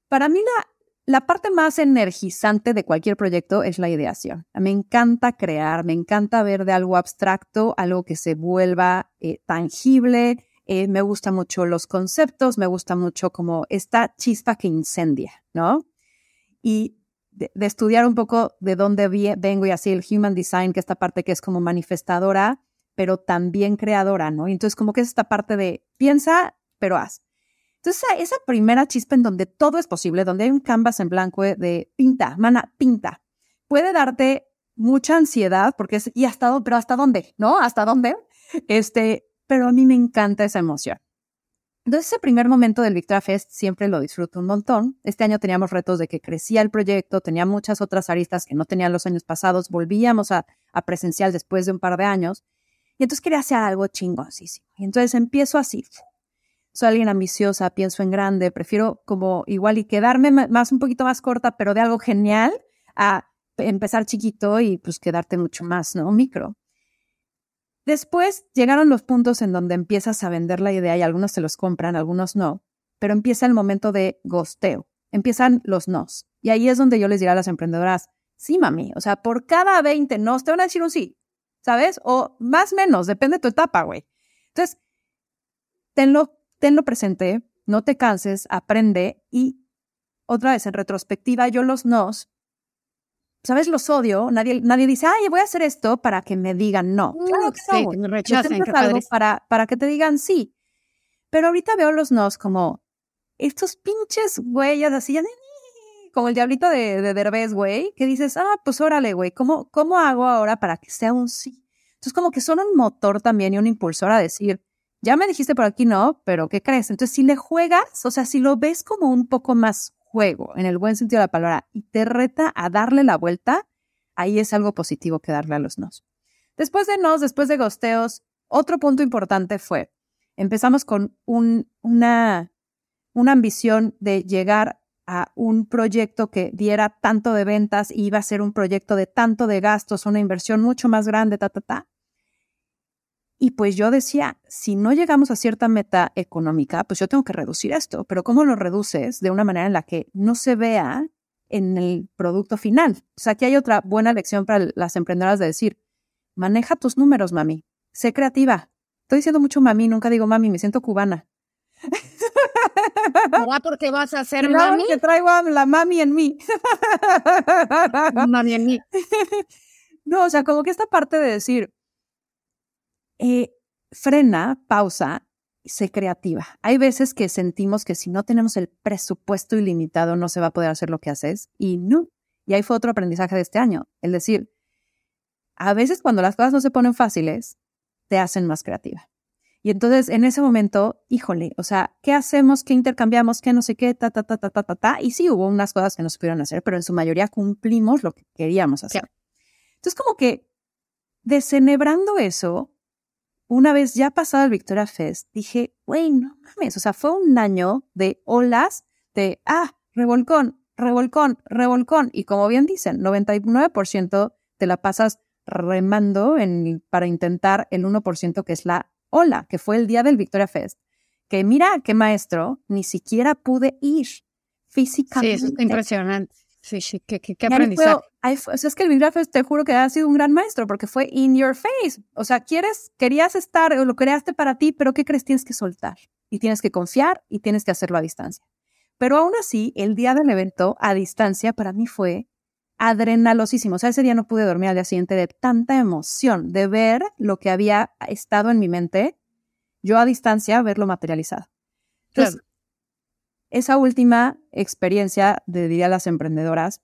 Para mí, la, la parte más energizante de cualquier proyecto es la ideación. Me encanta crear, me encanta ver de algo abstracto, algo que se vuelva eh, tangible. Eh, me gustan mucho los conceptos, me gusta mucho como esta chispa que incendia, ¿no? Y de, estudiar un poco de dónde vengo y así el human design, que esta parte que es como manifestadora, pero también creadora, ¿no? Y entonces como que es esta parte de piensa, pero haz. Entonces esa primera chispa en donde todo es posible, donde hay un canvas en blanco de pinta, mana, pinta, puede darte mucha ansiedad porque es, ¿y hasta dónde? ¿Pero hasta dónde? ¿No? ¿Hasta dónde? Este, pero a mí me encanta esa emoción. Entonces, ese primer momento del Victoria Fest siempre lo disfruto un montón. Este año teníamos retos de que crecía el proyecto, tenía muchas otras aristas que no tenían los años pasados, volvíamos a, a presencial después de un par de años. Y entonces quería hacer algo chingoncísimo. Y entonces empiezo así. Soy alguien ambiciosa, pienso en grande, prefiero como igual y quedarme más un poquito más corta, pero de algo genial, a empezar chiquito y pues quedarte mucho más, ¿no? Micro. Después llegaron los puntos en donde empiezas a vender la idea y algunos te los compran, algunos no, pero empieza el momento de gosteo, empiezan los nos. Y ahí es donde yo les diré a las emprendedoras, sí, mami, o sea, por cada 20 nos te van a decir un sí, ¿sabes? O más menos, depende de tu etapa, güey. Entonces, tenlo, tenlo presente, no te canses, aprende y otra vez en retrospectiva, yo los nos ¿sabes? Los odio. Nadie, nadie dice, ay, voy a hacer esto para que me digan no. Mm, claro que sí, me rechacen. algo para, para que te digan sí. Pero ahorita veo los nos como estos pinches güeyes así, como el diablito de, de Derbez, güey, que dices, ah, pues órale, güey, ¿cómo, ¿cómo hago ahora para que sea un sí? Entonces, como que son un motor también y un impulsor a decir, ya me dijiste por aquí no, pero ¿qué crees? Entonces, si le juegas, o sea, si lo ves como un poco más juego, en el buen sentido de la palabra, y te reta a darle la vuelta, ahí es algo positivo que darle a los nos. Después de nos, después de gosteos, otro punto importante fue, empezamos con un, una, una ambición de llegar a un proyecto que diera tanto de ventas y iba a ser un proyecto de tanto de gastos, una inversión mucho más grande, ta, ta, ta. Y pues yo decía, si no llegamos a cierta meta económica, pues yo tengo que reducir esto. Pero ¿cómo lo reduces de una manera en la que no se vea en el producto final? O sea, aquí hay otra buena lección para las emprendedoras de decir, maneja tus números, mami. Sé creativa. Estoy diciendo mucho mami, nunca digo mami, me siento cubana. ¿Será porque vas a ser mami? que traigo la mami en mí. mami en mí. No, o sea, como que esta parte de decir, eh, frena, pausa, sé creativa. Hay veces que sentimos que si no tenemos el presupuesto ilimitado no se va a poder hacer lo que haces y no. Y ahí fue otro aprendizaje de este año, el decir, a veces cuando las cosas no se ponen fáciles, te hacen más creativa. Y entonces en ese momento, híjole, o sea, ¿qué hacemos? ¿Qué intercambiamos? ¿Qué no sé qué? Ta, ta, ta, ta, ta, ta, ta. Y sí, hubo unas cosas que no se pudieron hacer, pero en su mayoría cumplimos lo que queríamos hacer. Entonces como que desenebrando eso, una vez ya pasado el Victoria Fest, dije, güey, no mames, o sea, fue un año de olas de, ah, revolcón, revolcón, revolcón. Y como bien dicen, 99% te la pasas remando en, para intentar el 1% que es la ola, que fue el día del Victoria Fest. Que mira qué maestro, ni siquiera pude ir físicamente. Sí, es impresionante. Sí, sí, qué, qué, aprendizaje. o sea, es que el Bibliografía te juro que ha sido un gran maestro porque fue in your face. O sea, quieres, querías estar o lo creaste para ti, pero ¿qué crees? Tienes que soltar y tienes que confiar y tienes que hacerlo a distancia. Pero aún así, el día del evento a distancia para mí fue adrenalosísimo. O sea, ese día no pude dormir al día siguiente de tanta emoción, de ver lo que había estado en mi mente, yo a distancia verlo materializado. Entonces, esa última experiencia, de diría las emprendedoras,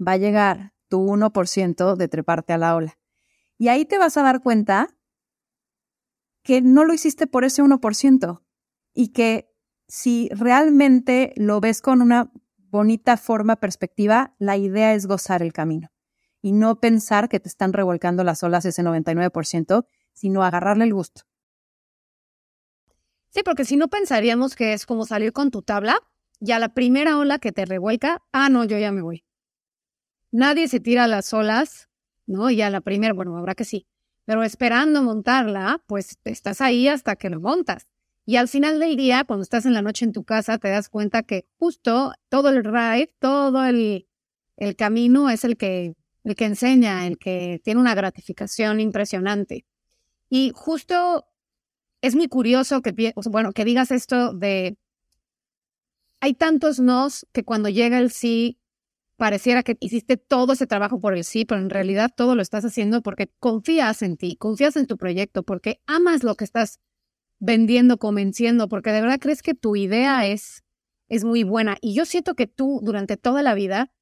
va a llegar tu 1% de treparte a la ola. Y ahí te vas a dar cuenta que no lo hiciste por ese 1% y que si realmente lo ves con una bonita forma, perspectiva, la idea es gozar el camino y no pensar que te están revolcando las olas ese 99%, sino agarrarle el gusto. Sí, porque si no pensaríamos que es como salir con tu tabla y a la primera ola que te revuelca, ah, no, yo ya me voy. Nadie se tira las olas, ¿no? Y a la primera, bueno, habrá que sí, pero esperando montarla, pues estás ahí hasta que lo montas. Y al final del día, cuando estás en la noche en tu casa, te das cuenta que justo todo el ride, todo el, el camino es el que, el que enseña, el que tiene una gratificación impresionante. Y justo es muy curioso que, digas esto de, hay tantos nos que cuando llega el sí, pareciera que hiciste todo ese trabajo por el sí, pero en realidad todo lo estás haciendo porque confías en ti, confías en tu proyecto, porque amas lo que estás vendiendo, convenciendo, porque de verdad crees que tu idea es, es muy buena. Y yo siento que tú durante toda la vida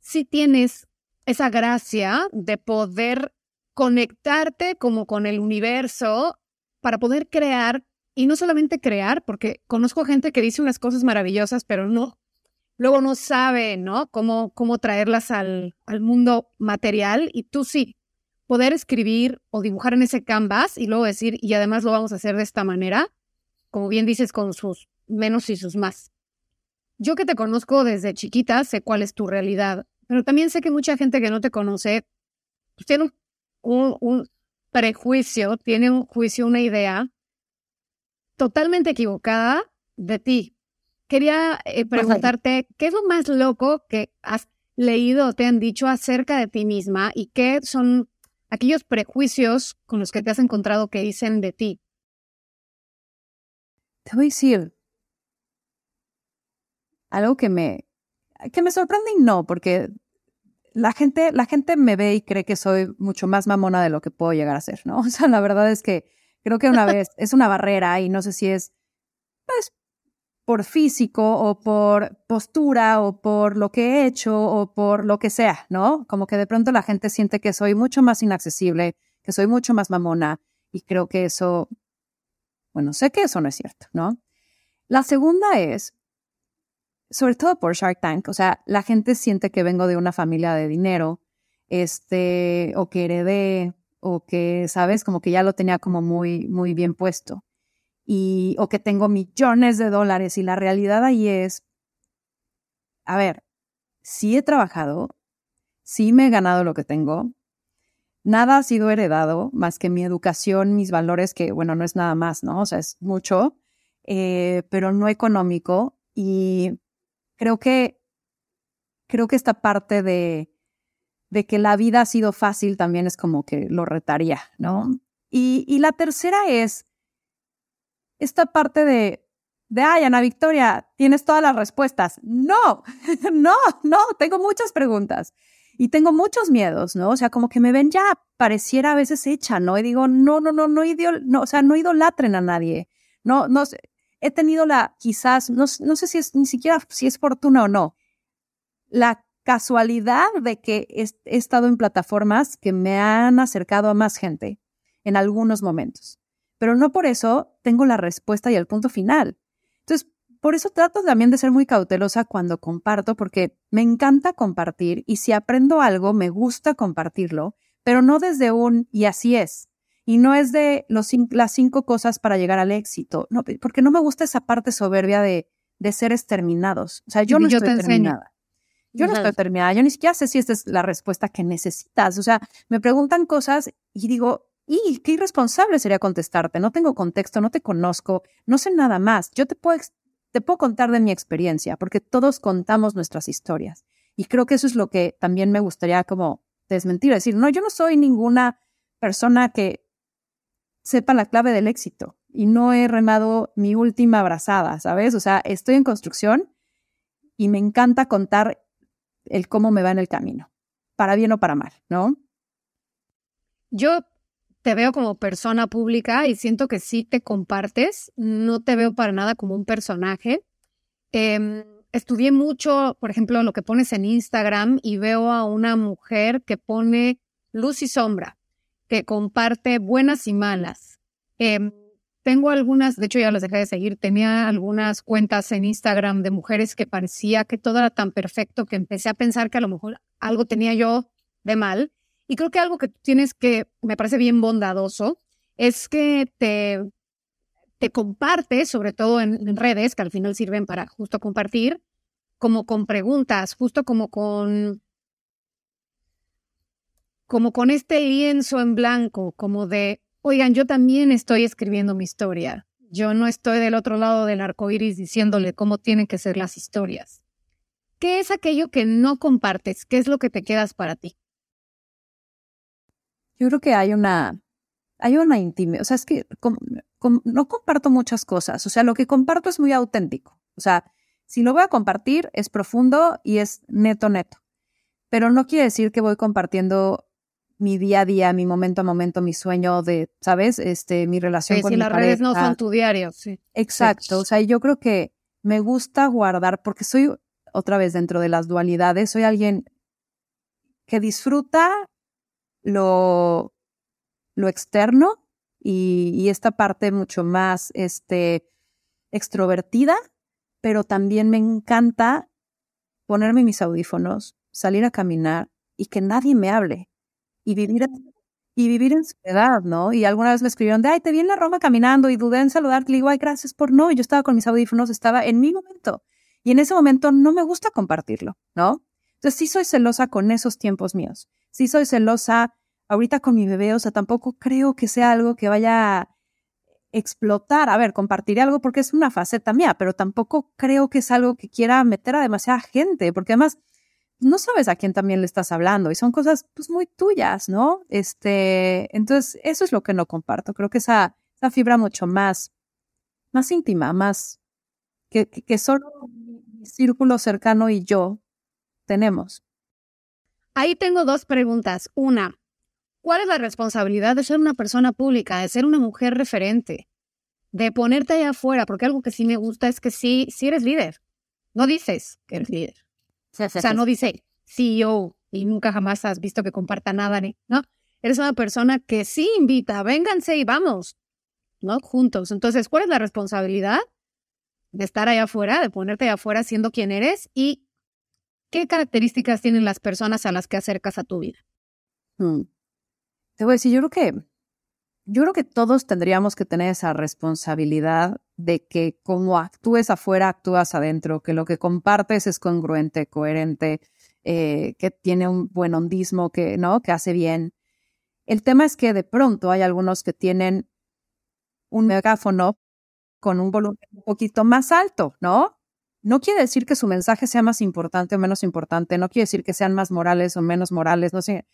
sí tienes esa gracia de poder conectarte como con el universo para poder crear y no solamente crear, porque conozco gente que dice unas cosas maravillosas, pero no, luego no sabe, ¿no? Cómo, cómo traerlas al, al mundo material y tú sí, poder escribir o dibujar en ese canvas y luego decir, y además lo vamos a hacer de esta manera, como bien dices, con sus menos y sus más. Yo que te conozco desde chiquita, sé cuál es tu realidad, pero también sé que mucha gente que no te conoce pues, tiene un, un prejuicio, tiene un juicio, una idea totalmente equivocada de ti. Quería eh, preguntarte, ¿qué es lo más loco que has leído o te han dicho acerca de ti misma y qué son aquellos prejuicios con los que te has encontrado que dicen de ti? Te voy a decir algo que me, que me sorprende y no, porque la gente, la gente me ve y cree que soy mucho más mamona de lo que puedo llegar a ser, ¿no? O sea, la verdad es que creo que una vez es una barrera y no sé si es, pues, por físico o por postura o por lo que he hecho o por lo que sea, ¿no? Como que de pronto la gente siente que soy mucho más inaccesible, que soy mucho más mamona y creo que eso, bueno, sé que eso no es cierto, ¿no? La segunda es, sobre todo por Shark Tank, o sea, la gente siente que vengo de una familia de dinero, este, o que heredé, o que, sabes, como que ya lo tenía como muy, muy bien puesto, y, o que tengo millones de dólares, y la realidad ahí es, a ver, sí he trabajado, sí me he ganado lo que tengo, nada ha sido heredado más que mi educación, mis valores, que bueno, no es nada más, ¿no? O sea, es mucho, eh, pero no económico, y creo que, creo que esta parte de, de que la vida ha sido fácil también es como que lo retaría, ¿no? Y, y la tercera es esta parte de, de, ay, Ana Victoria, tienes todas las respuestas. No, no, no, tengo muchas preguntas y tengo muchos miedos, ¿no? O sea, como que me ven ya pareciera a veces hecha, ¿no? Y digo, no, no, no, no, no o sea, no idolatren a nadie. No, no, he tenido la, quizás, no, no sé si es ni siquiera si es fortuna o no, la casualidad de que he, he estado en plataformas que me han acercado a más gente en algunos momentos. Pero no por eso tengo la respuesta y el punto final. Entonces, por eso trato también de ser muy cautelosa cuando comparto, porque me encanta compartir y si aprendo algo, me gusta compartirlo, pero no desde un y así es, y no es de los, las cinco cosas para llegar al éxito, no, porque no me gusta esa parte soberbia de, de seres terminados. O sea, yo no estoy terminada. Yo no estoy terminada, yo ni siquiera sé si esta es la respuesta que necesitas. O sea, me preguntan cosas y digo, y qué irresponsable sería contestarte. No tengo contexto, no te conozco, no sé nada más. Yo te puedo, te puedo contar de mi experiencia, porque todos contamos nuestras historias. Y creo que eso es lo que también me gustaría como desmentir, decir, no, yo no soy ninguna persona que sepa la clave del éxito y no he remado mi última abrazada, ¿sabes? O sea, estoy en construcción y me encanta contar el cómo me va en el camino, para bien o para mal, ¿no? Yo te veo como persona pública y siento que sí te compartes, no te veo para nada como un personaje. Em, estudié mucho, por ejemplo, lo que pones en Instagram y veo a una mujer que pone luz y sombra que comparte buenas y malas. Em, tengo algunas, de hecho ya las dejé de seguir, tenía algunas cuentas en Instagram de mujeres que parecía que todo era tan perfecto que empecé a pensar que a lo mejor algo tenía yo de mal. Y creo que algo que tienes que, me parece bien bondadoso, es que te, te compartes, sobre todo en, en redes, que al final sirven para justo compartir, como con preguntas, justo como con como con este lienzo en blanco, como de, oigan, yo también estoy escribiendo mi historia. Yo no estoy del otro lado del arco iris diciéndole cómo tienen que ser las historias. ¿Qué es aquello que no compartes? ¿Qué es lo que te quedas para ti? Yo creo que hay una, hay una intimidad, o sea, es que no comparto muchas cosas, o sea, lo que comparto es muy auténtico, o sea, si lo voy a compartir es profundo y es neto, neto, pero no quiere decir que voy compartiendo mi día a día, mi momento a momento, mi sueño de, ¿sabes? Este, mi relación sí, con si las redes no son tu diario, sí. Exacto, o sea, yo creo que me gusta guardar, porque soy, otra vez dentro de las dualidades, soy alguien que disfruta lo, lo externo, y, y esta parte mucho más este, extrovertida, pero también me encanta ponerme mis audífonos, salir a caminar y que nadie me hable y vivir y vivir en ¿no? Y alguna vez me escribieron de, ay, te vi en la Roma caminando y dudé en saludarte. Le digo, ay, gracias por no. Yo estaba con mis audífonos, estaba en mi momento. Y en ese momento no me gusta compartirlo, ¿no? Entonces sí soy celosa con esos tiempos míos. Sí soy celosa ahorita con mi bebé, o sea, tampoco creo que sea algo que vaya a explotar. A ver, compartiré algo porque es una faceta mía, pero tampoco creo que es algo que quiera meter a demasiada gente, porque además no sabes a quién también le estás hablando y son cosas pues muy tuyas, ¿no? Este, entonces eso es lo que no comparto. Creo que esa, esa fibra mucho más, más íntima, más que, que, solo mi círculo cercano y yo tenemos. Ahí tengo dos preguntas. Una, ¿cuál es la responsabilidad de ser una persona pública, de ser una mujer referente, de ponerte allá afuera? Porque algo que sí me gusta es que sí, sí eres líder. No dices que eres líder o sea, no dice CEO y nunca jamás has visto que comparta nada, ¿no? Eres una persona que sí invita, vénganse y vamos, ¿no? Juntos. Entonces, ¿cuál es la responsabilidad de estar allá afuera, de ponerte allá afuera siendo quien eres y qué características tienen las personas a las que acercas a tu vida? Hmm. Te voy a decir, yo creo que yo creo que todos tendríamos que tener esa responsabilidad de que como actúes afuera, actúas adentro, que lo que compartes es congruente, coherente, eh, que tiene un buen hondismo, que, ¿no? que hace bien. El tema es que de pronto hay algunos que tienen un megáfono con un volumen un poquito más alto, ¿no? No quiere decir que su mensaje sea más importante o menos importante, no quiere decir que sean más morales o menos morales, no sé.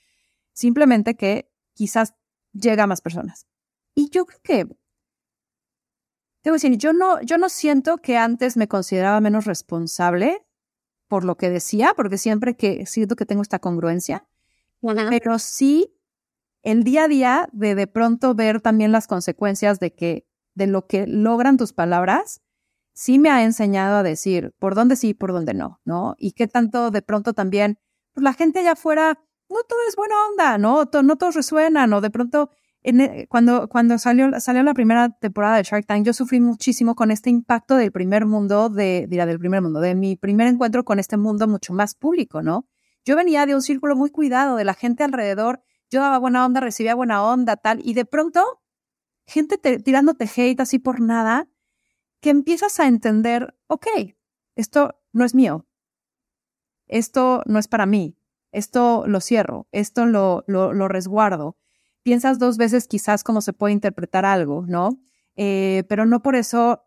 Simplemente que quizás llega a más personas. Y yo creo que, debo decir, yo no, yo no siento que antes me consideraba menos responsable por lo que decía, porque siempre que siento que tengo esta congruencia, pero sí el día a día de de pronto ver también las consecuencias de que de lo que logran tus palabras, sí me ha enseñado a decir por dónde sí y por dónde no, ¿no? Y qué tanto de pronto también, pues la gente allá afuera no todo es buena onda, ¿no? no todos resuenan, o de pronto, e, cuando, cuando salió, salió la primera temporada de Shark Tank, yo sufrí muchísimo con este impacto del primer mundo, de, dirá, del primer mundo, de mi primer encuentro con este mundo mucho más público, ¿no? Yo venía de un círculo muy cuidado, de la gente alrededor, yo daba buena onda, recibía buena onda, tal, y de pronto, gente tirándote hate así por nada, que empiezas a entender, ok, esto no es mío, esto no es para mí, esto lo cierro, esto lo, lo, resguardo. Piensas dos veces quizás cómo se puede interpretar algo, ¿no? Eh, pero no por eso,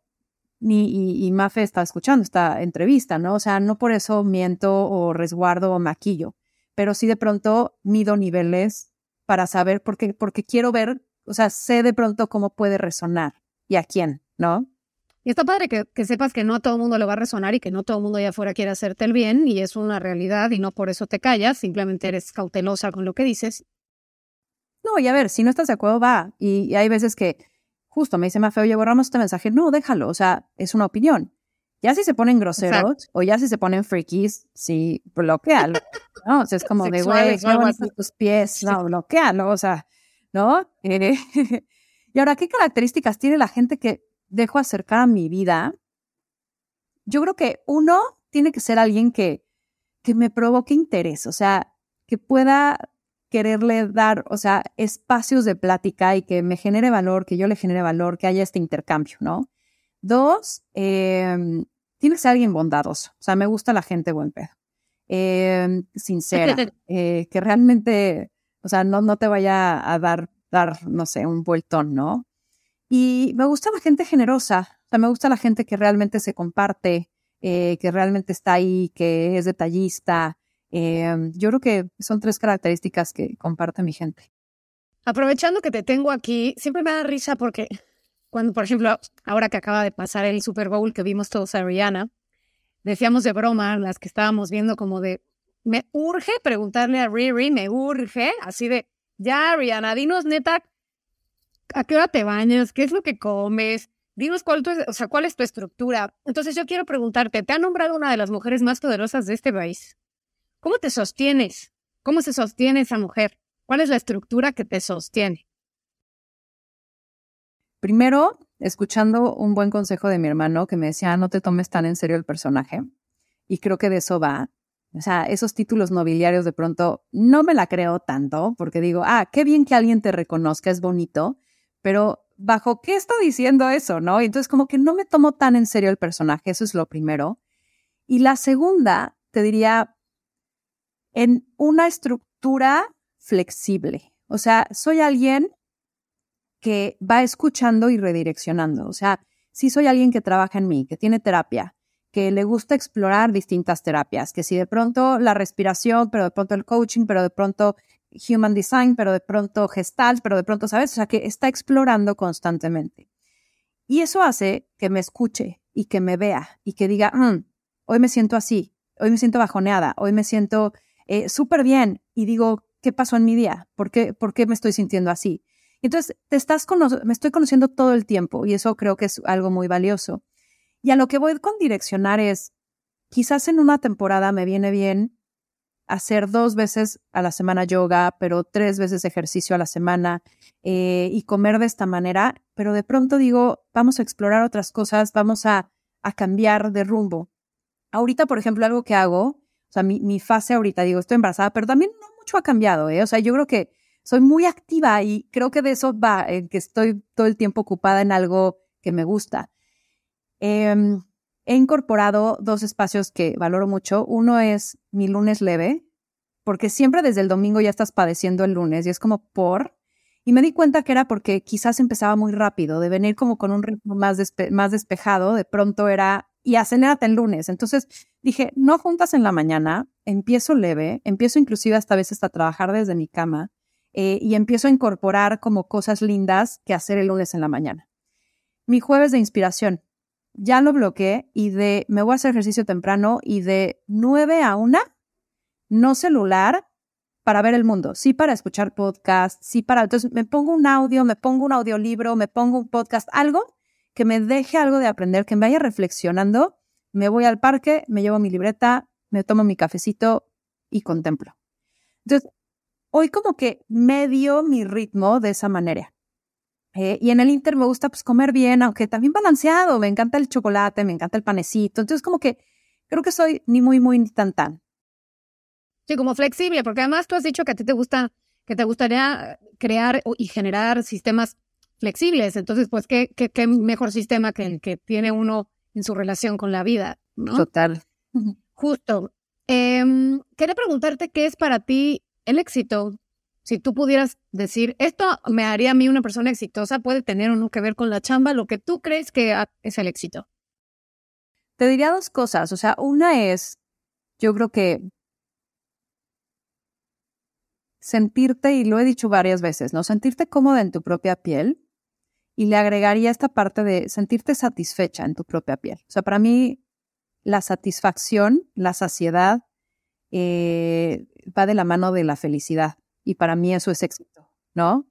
ni, y, Mafe está escuchando esta entrevista, ¿no? O sea, no por eso miento o resguardo o maquillo, pero sí de pronto mido niveles para saber, porque, porque quiero ver, o sea, sé de pronto cómo puede resonar y a quién, ¿no? Y está padre que, sepas que no a todo el mundo le va a resonar y que no todo el mundo allá afuera quiere hacerte el bien y es una realidad y no por eso te callas, simplemente eres cautelosa con lo que dices. No, y a ver, si no estás de acuerdo, va. Y, hay veces que justo me dice Mafe, oye, borramos este mensaje. No, déjalo, o sea, es una opinión. Ya si se ponen groseros o ya si se ponen freakies, sí, bloquealo. ¿no? O sea, es como de, güey, qué tus pies. No, bloquealo, o sea, ¿no? Eh, y ahora, ¿qué características tiene la gente que dejo acercar a mi vida, yo creo que uno tiene que ser alguien que, que me provoque interés, o sea, que pueda quererle dar, o sea, espacios de plática y que me genere valor, que yo le genere valor, que haya este intercambio, ¿no? Dos, eh, tiene que ser alguien bondadoso, o sea, me gusta la gente buen pedo, eh, sincera, eh, que realmente, o sea, no, no te vaya a dar, dar, no sé, un vueltón, ¿no? Y me gusta la gente generosa, o sea, me gusta la gente que realmente se comparte, eh, que realmente está ahí, que es detallista. Eh, yo creo que son tres características que comparte mi gente. Aprovechando que te tengo aquí, siempre me da risa porque cuando, por ejemplo, ahora que acaba de pasar el Super Bowl que vimos todos a Rihanna, decíamos de broma, las que estábamos viendo como de, me urge preguntarle a Riri, me urge, así de, ya Rihanna, dinos neta, ¿a qué hora te bañas? ¿Qué es lo que comes? Dinos cuál, o sea, cuál es tu estructura. Entonces yo quiero preguntarte, ¿te ha nombrado una de las mujeres más poderosas de este país? ¿Cómo te sostienes? ¿Cómo se sostiene esa mujer? ¿Cuál es la estructura que te sostiene? Primero, escuchando un buen consejo de mi hermano que me decía, no te tomes tan en serio el personaje. Y creo que de eso va. O sea, esos títulos nobiliarios de pronto no me la creo tanto porque digo, ah, qué bien que alguien te reconozca, es bonito, pero bajo qué está diciendo eso, ¿no? Entonces como que no me tomo tan en serio el personaje, eso es lo primero. Y la segunda, te diría, en una estructura flexible. O sea, soy alguien que va escuchando y redireccionando. O sea, sí soy alguien que trabaja en mí, que tiene terapia, que le gusta explorar distintas terapias, que si de pronto la respiración, pero de pronto el coaching, pero de pronto human design, pero de pronto gestalt, pero de pronto, ¿sabes? O sea, que está explorando constantemente. Y eso hace que me escuche y que me vea y que diga, mm, hoy me siento así, hoy me siento bajoneada, hoy me siento eh, súper bien y digo, ¿qué pasó en mi día? ¿Por qué, ¿Por qué me estoy sintiendo así? Entonces, te estás me estoy conociendo todo el tiempo y eso creo que es algo muy valioso. Y a lo que voy con direccionar es, quizás en una temporada me viene bien hacer dos veces a la semana yoga, pero tres veces ejercicio a la semana eh, y comer de esta manera, pero de pronto digo, vamos a explorar otras cosas, vamos a, a cambiar de rumbo. Ahorita, por ejemplo, algo que hago, o sea, mi, mi fase ahorita, digo, estoy embarazada, pero también no mucho ha cambiado, ¿eh? O sea, yo creo que soy muy activa y creo que de eso va, que estoy todo el tiempo ocupada en algo que me gusta. Eh, he incorporado dos espacios que valoro mucho. Uno es mi lunes leve, porque siempre desde el domingo ya estás padeciendo el lunes y es como por. Y me di cuenta que era porque quizás empezaba muy rápido, de venir como con un ritmo más, más despejado, de pronto era, y acenérate el lunes. Entonces dije, no juntas en la mañana, empiezo leve, empiezo inclusive hasta veces a trabajar desde mi cama eh, y empiezo a incorporar como cosas lindas que hacer el lunes en la mañana. Mi jueves de inspiración, ya lo bloqueé y de me voy a hacer ejercicio temprano y de 9 a 1, no celular para ver el mundo, sí para escuchar podcast, sí para, entonces me pongo un audio, me pongo un audiolibro, me pongo un podcast, algo que me deje algo de aprender, que me vaya reflexionando, me voy al parque, me llevo mi libreta, me tomo mi cafecito y contemplo. Entonces, hoy como que medio mi ritmo de esa manera. Eh, y en el Inter me gusta pues comer bien, aunque también balanceado. Me encanta el chocolate, me encanta el panecito. Entonces como que creo que soy ni muy, muy ni tan tan. Sí, como flexible, porque además tú has dicho que a ti te gusta, que te gustaría crear y generar sistemas flexibles. Entonces, pues, ¿qué, qué, qué mejor sistema que el que tiene uno en su relación con la vida? ¿no? Total. Justo. Eh, quería preguntarte qué es para ti el éxito. Si tú pudieras decir, esto me haría a mí una persona exitosa, puede tener uno que ver con la chamba, lo que tú crees que es el éxito. Te diría dos cosas. O sea, una es, yo creo que sentirte, y lo he dicho varias veces, ¿no? Sentirte cómoda en tu propia piel. Y le agregaría esta parte de sentirte satisfecha en tu propia piel. O sea, para mí, la satisfacción, la saciedad, eh, va de la mano de la felicidad y para mí eso es éxito, ¿no?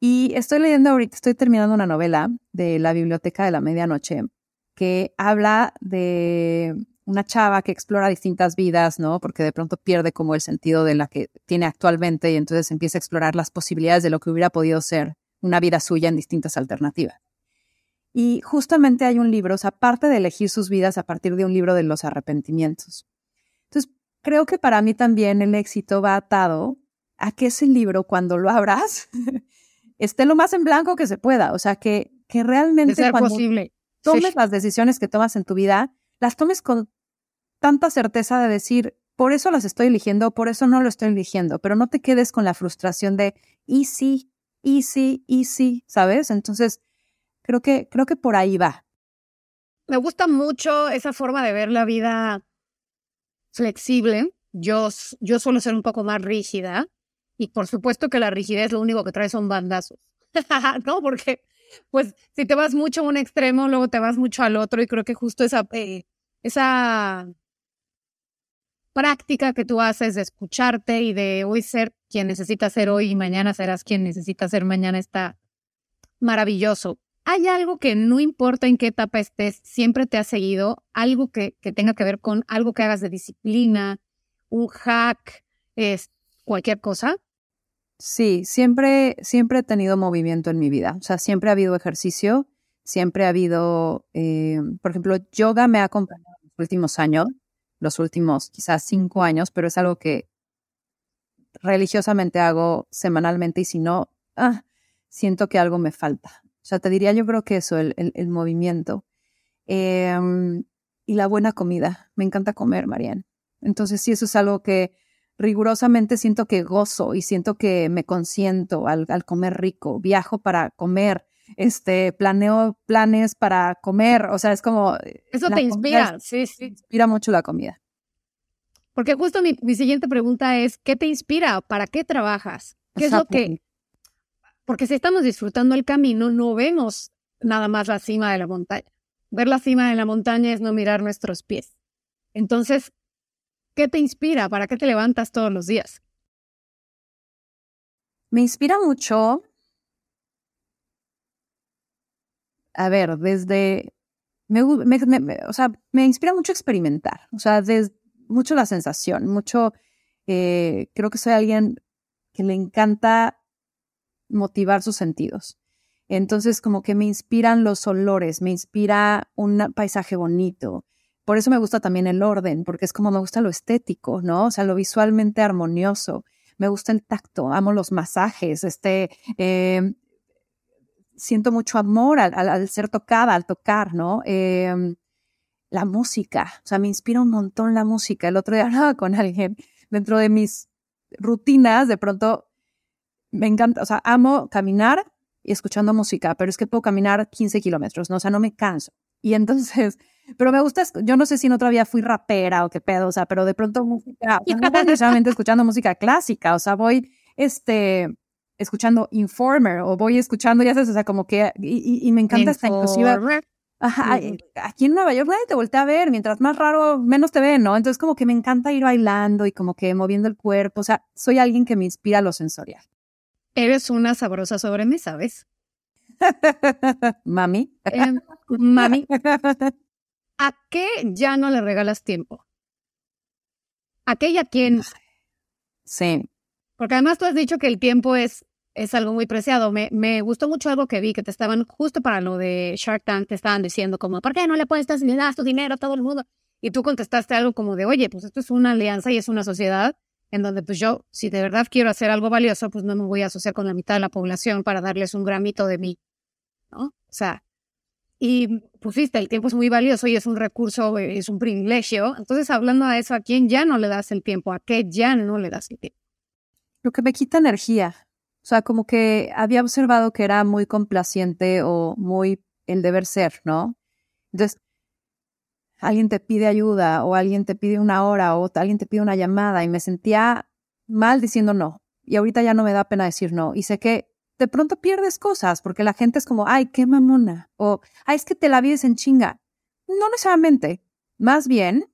Y estoy leyendo ahorita, estoy terminando una novela de la Biblioteca de la Medianoche que habla de una chava que explora distintas vidas, ¿no? Porque de pronto pierde como el sentido de la que tiene actualmente y entonces empieza a explorar las posibilidades de lo que hubiera podido ser una vida suya en distintas alternativas. Y justamente hay un libro, o sea, aparte de elegir sus vidas a partir de un libro de los arrepentimientos. Entonces, creo que para mí también el éxito va atado a que ese libro, cuando lo abras, esté lo más en blanco que se pueda. O sea, que, que realmente cuando posible. tomes las decisiones que tomas en tu vida, las tomes con tanta certeza de decir, por eso las estoy eligiendo, por eso no lo estoy eligiendo, pero no te quedes con la frustración de, y sí, y sí, y sí, ¿sabes? Entonces, creo que, creo que por ahí va. Me gusta mucho esa forma de ver la vida flexible. Yo, yo suelo ser un poco más rígida y por supuesto que la rigidez lo único que trae son bandazos, ¿no? Porque, pues, si te vas mucho a un extremo, luego te vas mucho al otro y creo que justo esa, eh, esa práctica que tú haces de escucharte y de hoy ser quien necesitas ser hoy y mañana serás quien necesitas ser mañana está maravilloso. ¿Hay algo que no importa en qué etapa estés, siempre te ha seguido? Algo que, que tenga que ver con algo que hagas de disciplina, un hack, es cualquier cosa? Sí, siempre, siempre he tenido movimiento en mi vida. O sea, siempre ha habido ejercicio, siempre ha habido, eh, por ejemplo, yoga me ha acompañado en los últimos años, los últimos quizás cinco años, pero es algo que religiosamente hago semanalmente y si no, ah, siento que algo me falta. O sea, te diría yo creo que eso, el, movimiento. Em, y la buena comida. Me encanta comer, Marian. Entonces, sí, eso es algo que rigurosamente siento que gozo y siento que me consiento al, al comer rico. Viajo para comer, este, planeo planes para comer. O sea, es como. Eso te inspira, sí, sí. inspira mucho la comida. Porque justo mi, mi, siguiente pregunta es: ¿qué te inspira? ¿Para qué trabajas? ¿Qué es lo que porque si estamos disfrutando el camino, no vemos nada más la cima de la montaña. Ver la cima de la montaña es no mirar nuestros pies. Entonces, ¿qué te inspira? ¿Para qué te levantas todos los días? Me inspira mucho. A ver, desde. Me, o sea, me inspira mucho experimentar. O sea, desde, mucho la sensación, mucho. Eh, creo que soy alguien que le encanta motivar sus sentidos. Entonces, como que me inspiran los olores, me inspira un paisaje bonito. Por eso me gusta también el orden, porque es como me gusta lo estético, ¿no? O sea, lo visualmente armonioso. Me gusta el tacto, amo los masajes, este, eh, siento mucho amor al, ser tocada, al tocar, ¿no? Eh, la música, o sea, me inspira un montón la música. El otro día hablaba con alguien dentro de mis rutinas, de pronto me encanta, o sea, amo caminar y escuchando música, pero es que puedo caminar 15 kilómetros, ¿no? O sea, no me canso. Y entonces, pero me gusta, yo no sé si en otra vida fui rapera o qué pedo, o sea, pero de pronto música, no necesariamente escuchando música clásica, o sea, voy, este, escuchando Informer o voy escuchando, ya sabes, o sea, como que, y, me encanta esta inclusiva. Ajá, aquí en Nueva York nadie te voltea a ver, mientras más raro, menos te ven, ¿no? Entonces como que me encanta ir bailando y como que moviendo el cuerpo, o sea, soy alguien que me inspira lo sensorial. Eres una sabrosa sobremesa, ¿ves? mami. Em, mami. ¿A qué ya no le regalas tiempo? ¿A qué y a quién? Sí. Porque además tú has dicho que el tiempo es, es algo muy preciado. Me, me gustó mucho algo que vi, que te estaban, justo para lo de Shark Tank, te estaban diciendo como, ¿por qué no le puedes das tu dinero a todo el mundo? Y tú contestaste algo como de, oye, pues esto es una alianza y es una sociedad en donde pues yo, si de verdad quiero hacer algo valioso, pues no me voy a asociar con la mitad de la población para darles un gramito de mí, ¿no? O sea, y pusiste, el tiempo es muy valioso y es un recurso, es un privilegio. Entonces, hablando de eso, ¿a quién ya no le das el tiempo? ¿A qué ya no le das el tiempo? Lo que me quita energía. O sea, como que había observado que era muy complaciente o muy el deber ser, ¿no? Entonces, alguien te pide ayuda o alguien te pide una hora o alguien te pide una llamada y me sentía mal diciendo no. Y ahorita ya no me da pena decir no. Y sé que de pronto pierdes cosas porque la gente es como, ay, qué mamona. O, ay, es que te la vives en chinga. No necesariamente. Más bien,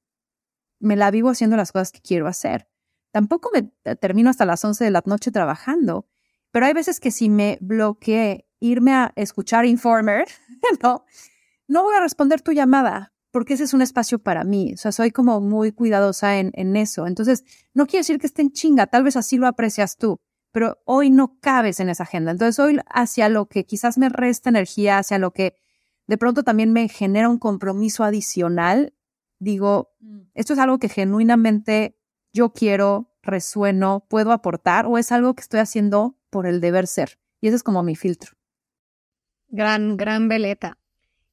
me la vivo haciendo las cosas que quiero hacer. Tampoco me termino hasta las 11 de la noche trabajando. Pero hay veces que si me bloqueé irme a escuchar Informer, no, no voy a responder tu llamada porque ese es un espacio para mí. O sea, soy como muy cuidadosa en, en eso. Entonces, no quiere decir que esté en chinga, tal vez así lo aprecias tú, pero hoy no cabes en esa agenda. Entonces, hoy hacia lo que quizás me resta energía, hacia lo que de pronto también me genera un compromiso adicional, digo, mm. esto es algo que genuinamente yo quiero, resueno, puedo aportar o es algo que estoy haciendo por el deber ser. Y ese es como mi filtro. Gran, gran veleta.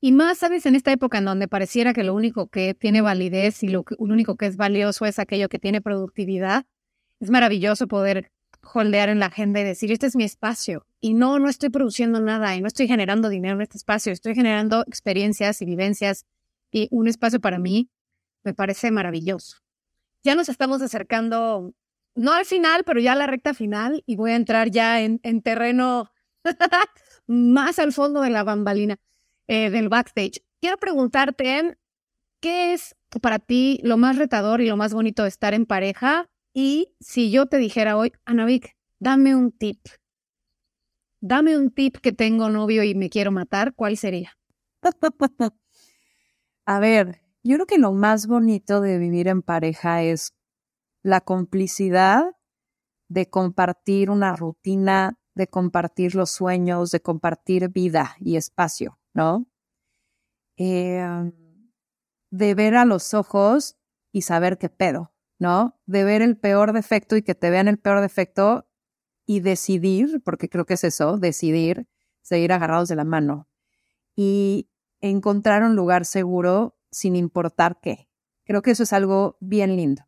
Y más, ¿sabes? En esta época en donde pareciera que lo único que tiene validez y lo, único que es valioso es aquello que tiene productividad, es maravilloso poder holdear en la agenda y decir, este es mi espacio. Y no, no estoy produciendo nada y no estoy generando dinero en este espacio, estoy generando experiencias y vivencias y un espacio para mí me parece maravilloso. Ya nos estamos acercando, no al final, pero ya a la recta final y voy a entrar ya en, en terreno más al fondo de la bambalina. Eh, del backstage. Quiero preguntarte, ¿qué es para ti lo más retador y lo más bonito de estar en pareja? Y si yo te dijera hoy, Anavik, dame un tip. Dame un tip que tengo novio y me quiero matar, ¿cuál sería? A ver, yo creo que lo más bonito de vivir en pareja es la complicidad de compartir una rutina, de compartir los sueños, de compartir vida y espacio, ¿no? Eh, de ver a los ojos y saber qué pedo, ¿no? De ver el peor defecto y que te vean el peor defecto y decidir, porque creo que es eso, decidir seguir agarrados de la mano y encontrar un lugar seguro sin importar qué. Creo que eso es algo bien lindo.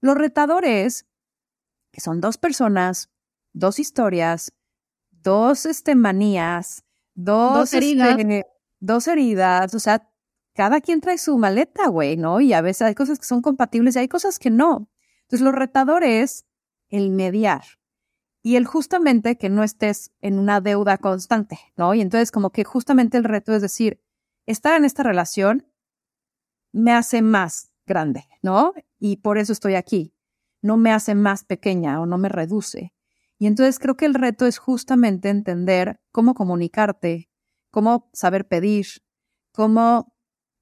Los retadores, que son dos personas, dos historias, dos este, manías, dos, heridas. Este, dos heridas, o sea, cada quien trae su maleta, güey, ¿no? Y a veces hay cosas que son compatibles y hay cosas que no. Entonces, lo retador es el mediar y el justamente que no estés en una deuda constante, ¿no? Y entonces, como que justamente el reto es decir, estar en esta relación me hace más grande, ¿no? Y por eso estoy aquí. No me hace más pequeña o no me reduce. Y entonces creo que el reto es justamente entender cómo comunicarte, cómo saber pedir, cómo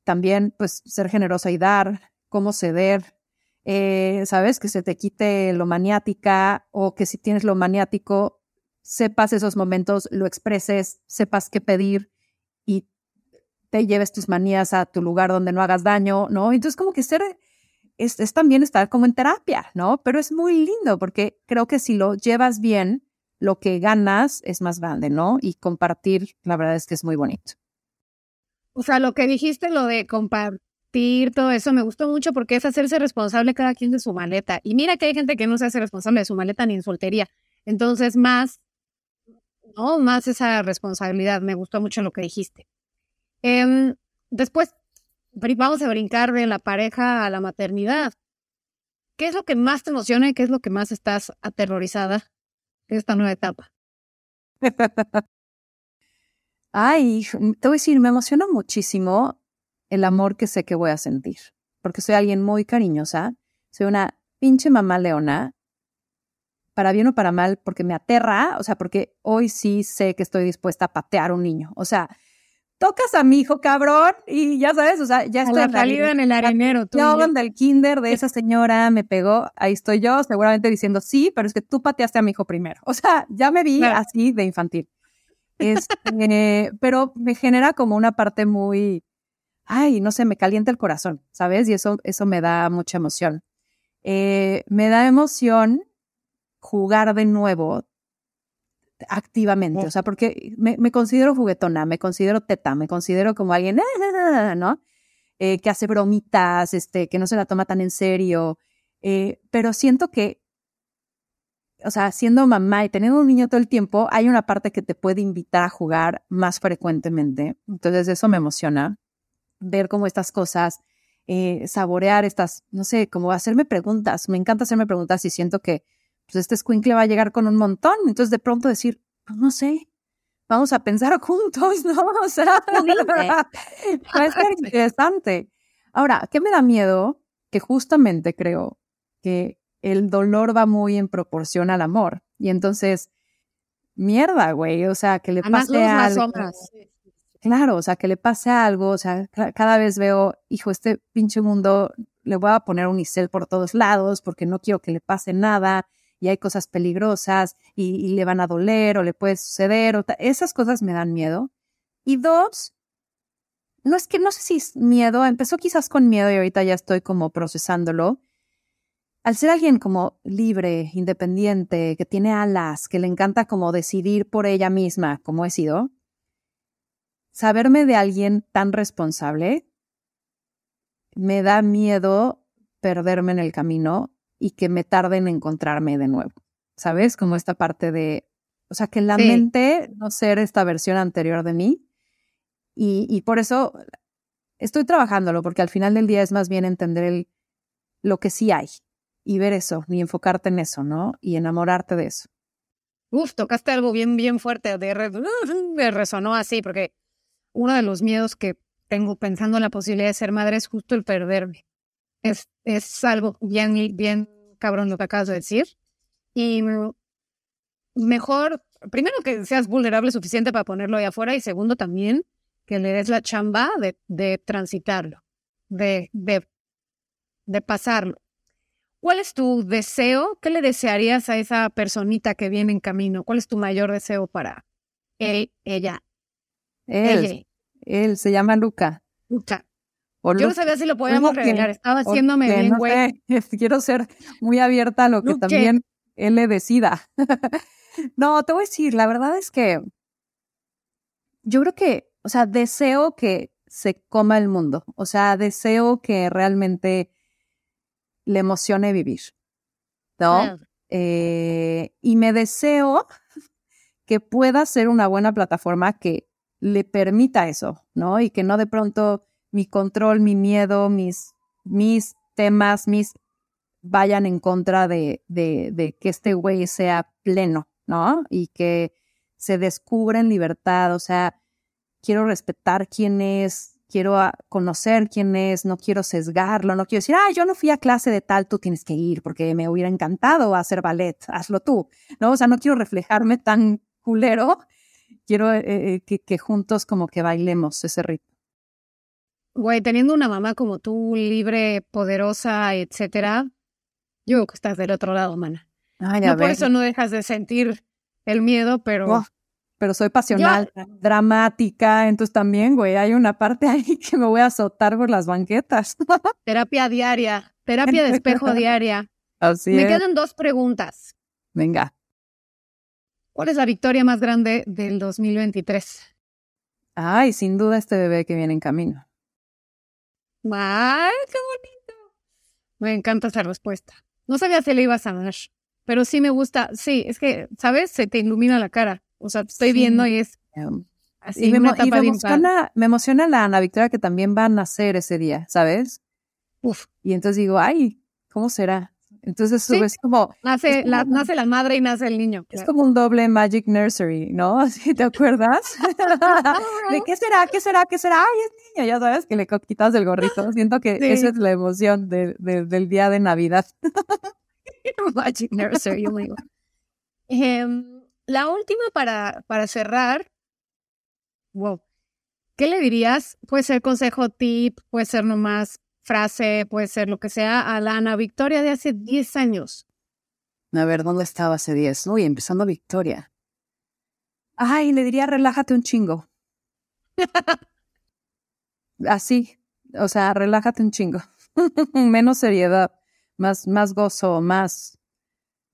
también pues ser generosa y dar, cómo ceder, eh, ¿sabes? Que se te quite lo maniática o que si tienes lo maniático, sepas esos momentos, lo expreses, sepas qué pedir y te lleves tus manías a tu lugar donde no hagas daño, ¿no? Entonces como que ser es, también estar como en terapia, ¿no? Pero es muy lindo porque creo que si lo llevas bien, lo que ganas es más grande, ¿no? Y compartir, la verdad es que es muy bonito. O sea, lo que dijiste, lo de compartir, todo eso me gustó mucho porque es hacerse responsable cada quien de su maleta. Y mira que hay gente que no se hace responsable de su maleta ni en soltería. Entonces, más, ¿no? Más esa responsabilidad. Me gustó mucho lo que dijiste. Em, después, vamos a brincar de la pareja a la maternidad. ¿Qué es lo que más te emociona y qué es lo que más estás aterrorizada de esta nueva etapa? Ay, te voy a decir, me emociona muchísimo el amor que sé que voy a sentir, porque soy alguien muy cariñosa, soy una pinche mamá leona, para bien o para mal, porque me aterra, o sea, porque hoy sí sé que estoy dispuesta a patear a un niño, o sea, tocas a mi hijo, cabrón, y ya sabes, o sea, ya estoy a la en el arenero. Tú yo del kinder de esa señora me pegó, ahí estoy yo, seguramente diciendo sí, pero es que tú pateaste a mi hijo primero. O sea, ya me vi así de infantil. Este, pero me genera como una parte muy, ay, no sé, me calienta el corazón, ¿sabes? Y eso, eso me da mucha emoción. Eh, me da emoción jugar de nuevo activamente, o sea, porque me, me, considero juguetona, me considero teta, me considero como alguien, ¿no? Eh, que hace bromitas, este, que no se la toma tan en serio, eh, pero siento que, o sea, siendo mamá y teniendo un niño todo el tiempo, hay una parte que te puede invitar a jugar más frecuentemente, entonces eso me emociona, ver cómo estas cosas, eh, saborear estas, no sé, como hacerme preguntas, me encanta hacerme preguntas y siento que pues este squinkle va a llegar con un montón. Entonces de pronto decir, pues no sé, vamos a pensar juntos, ¿no? O sea, va a ser interesante. Ahora, ¿qué me da miedo? Que justamente creo que el dolor va muy en proporción al amor. Y entonces, mierda, güey, o sea, que le pase algo. Claro, o sea, que le pase algo, o sea, cada vez veo, hijo, este pinche mundo, le voy a poner un isel por todos lados porque no quiero que le pase nada y hay cosas peligrosas y, le van a doler o le puede suceder, o esas cosas me dan miedo. Y dos, no es que no sé si es miedo, empezó quizás con miedo y ahorita ya estoy como procesándolo. Al ser alguien como libre, independiente, que tiene alas, que le encanta como decidir por ella misma, como he sido, saberme de alguien tan responsable me da miedo perderme en el camino y que me tarde en encontrarme de nuevo. ¿Sabes? Como esta parte de, o sea, que la mente no ser esta versión anterior de mí. Y, y por eso estoy trabajándolo, porque al final del día es más bien entender el, lo que sí hay y ver eso y enfocarte en eso, ¿no? Y enamorarte de eso. Uf, tocaste algo bien, bien fuerte, de, me resonó así, porque uno de los miedos que tengo pensando en la posibilidad de ser madre es justo el perderme es, es algo bien, bien cabrón lo que acabas de decir. Y mejor, primero que seas vulnerable suficiente para ponerlo ahí afuera y segundo también que le des la chamba de, de transitarlo, de, de, de pasarlo. ¿Cuál es tu deseo? ¿Qué le desearías a esa personita que viene en camino? ¿Cuál es tu mayor deseo para él, ella? Él, él se llama Luca. Luca. Yo no sabía si lo podíamos revelar, estaba haciéndome bien, güey. quiero ser muy abierta a lo que también él le decida. no, te voy a decir, la verdad es que yo creo que, o sea, deseo que se coma el mundo, o sea, deseo que realmente le emocione vivir, ¿no? Eh, y me deseo que pueda ser una buena plataforma que le permita eso, ¿no? Y que no de pronto mi control, mi miedo, mis, mis temas, mis vayan en contra de, de, que este güey sea pleno, ¿no? Y que se descubra en libertad, o sea, quiero respetar quién es, quiero conocer quién es, no quiero sesgarlo, no quiero decir, ah, yo no fui a clase de tal, tú tienes que ir porque me hubiera encantado hacer ballet, hazlo tú, ¿no? O sea, no quiero reflejarme tan culero, quiero eh, eh, que, que juntos como que bailemos ese ritmo. Güey, teniendo una mamá como tú, libre, poderosa, etcétera, yo creo que estás del otro lado, mana. no por eso no dejas de sentir el miedo, pero... Oh, pero soy pasional, dramática, entonces también, güey, hay una parte ahí que me voy a azotar por las banquetas. terapia diaria, terapia de espejo diaria. Así me quedan dos preguntas. Venga. ¿Cuál es la victoria más grande del 2023? Ay, sin duda este bebé que viene en camino. ¡Ay, qué bonito! Me encanta esa respuesta. No sabía si le ibas a dar, pero sí me gusta. Sí, es que, ¿sabes? Se te ilumina la cara. O sea, te estoy viendo y es así y me, emociona, me emociona la Ana Victoria que también va a nacer ese día, ¿sabes? Uf. Y entonces digo, ay, ¿cómo será? Entonces es como... Nace, la, nace la madre y nace el niño. Es como un doble Magic Nursery, ¿no? Así, ¿te acuerdas? ¿De qué será? ¿Qué será? ¿Qué será? Ay, es niño, ya sabes, que le quitas el gorrito. Siento que esa es la emoción de, del día de Navidad. Magic Nursery, em, la última para, para cerrar. Wow. ¿Qué le dirías? Puede ser consejo, tip, puede ser nomás frase, puede ser lo que sea, a la Ana Victoria de hace 10 años. A ver, ¿dónde estaba hace 10? Uy, empezando Victoria. Ay, le diría relájate un chingo. Así, o sea, relájate un chingo. Menos seriedad, más, más gozo, más,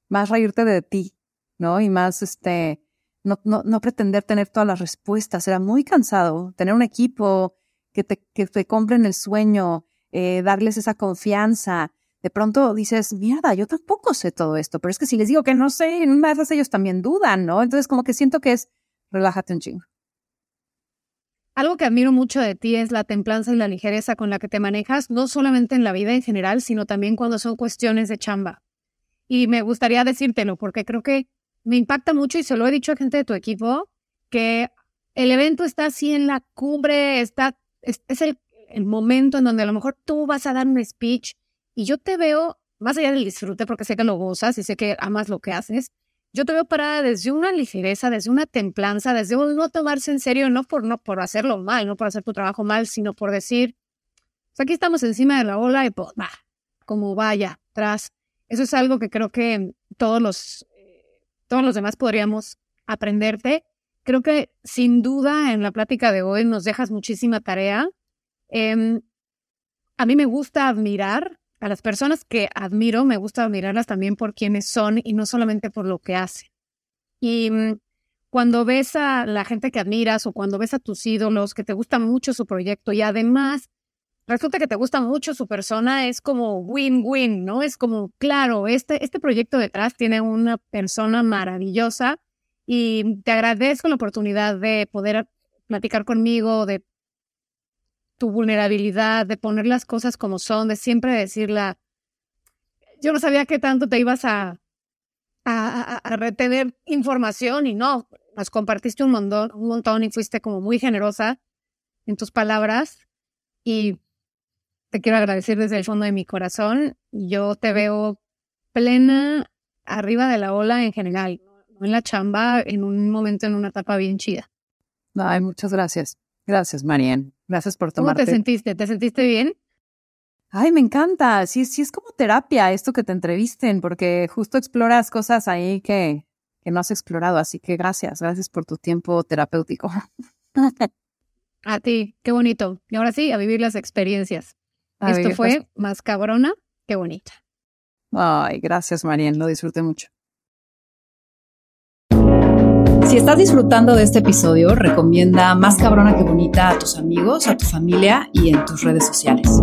más reírte de ti, ¿no? Y más, este, no, no, no pretender tener todas las respuestas. Era muy cansado tener un equipo que te, que te compren el sueño, eh, darles esa confianza. De pronto dices, mierda, yo tampoco sé todo esto, pero es que si les digo que no sé, en una de ellos también dudan, ¿no? Entonces como que siento que es, relájate un chingo. Algo que admiro mucho de ti es la templanza y la ligereza con la que te manejas, no solamente en la vida en general, sino también cuando son cuestiones de chamba. Y me gustaría decírtelo porque creo que me impacta mucho y se lo he dicho a gente de tu equipo, que el evento está así en la cumbre, está, es el el momento en donde a lo mejor tú vas a dar un speech y yo te veo, más allá del disfrute, porque sé que lo gozas y sé que amas lo que haces, yo te veo parada desde una ligereza, desde una templanza, desde un no tomarse en serio, no por, no por hacerlo mal, no por hacer tu trabajo mal, sino por decir, pues aquí estamos encima de la ola y pues va, como vaya, atrás. Eso es algo que creo que todos los, todos los demás podríamos aprenderte. Creo que sin duda en la plática de hoy nos dejas muchísima tarea Em, a mí me gusta admirar a las personas que admiro, me gusta admirarlas también por quienes son y no solamente por lo que hacen. Y mm, cuando ves a la gente que admiras o cuando ves a tus ídolos, que te gusta mucho su proyecto y además resulta que te gusta mucho su persona, es como win-win, ¿no? Es como, claro, este, este proyecto detrás tiene una persona maravillosa y te agradezco la oportunidad de poder platicar conmigo, de tu vulnerabilidad, de poner las cosas como son, de siempre decirla. Yo no sabía qué tanto te ibas a, a, retener información y no, nos compartiste un montón, un montón y fuiste como muy generosa en tus palabras y te quiero agradecer desde el fondo de mi corazón. Yo te veo plena arriba de la ola en general, en la chamba, en un momento, en una etapa bien chida. Ay, muchas gracias. Gracias, Marian. Gracias por tomarte. ¿Cómo te sentiste? ¿Te sentiste bien? Ay, me encanta. Sí, sí es como terapia esto que te entrevisten, porque justo exploras cosas ahí que, que no has explorado. Así que gracias, gracias por tu tiempo terapéutico. A ti, qué bonito. Y ahora sí, a vivir las experiencias. Esto fue más cabrona que bonita. Ay, gracias, Marian. Lo disfruté mucho. Si estás disfrutando de este episodio, recomienda Más cabrona que bonita a tus amigos, a tu familia y en tus redes sociales.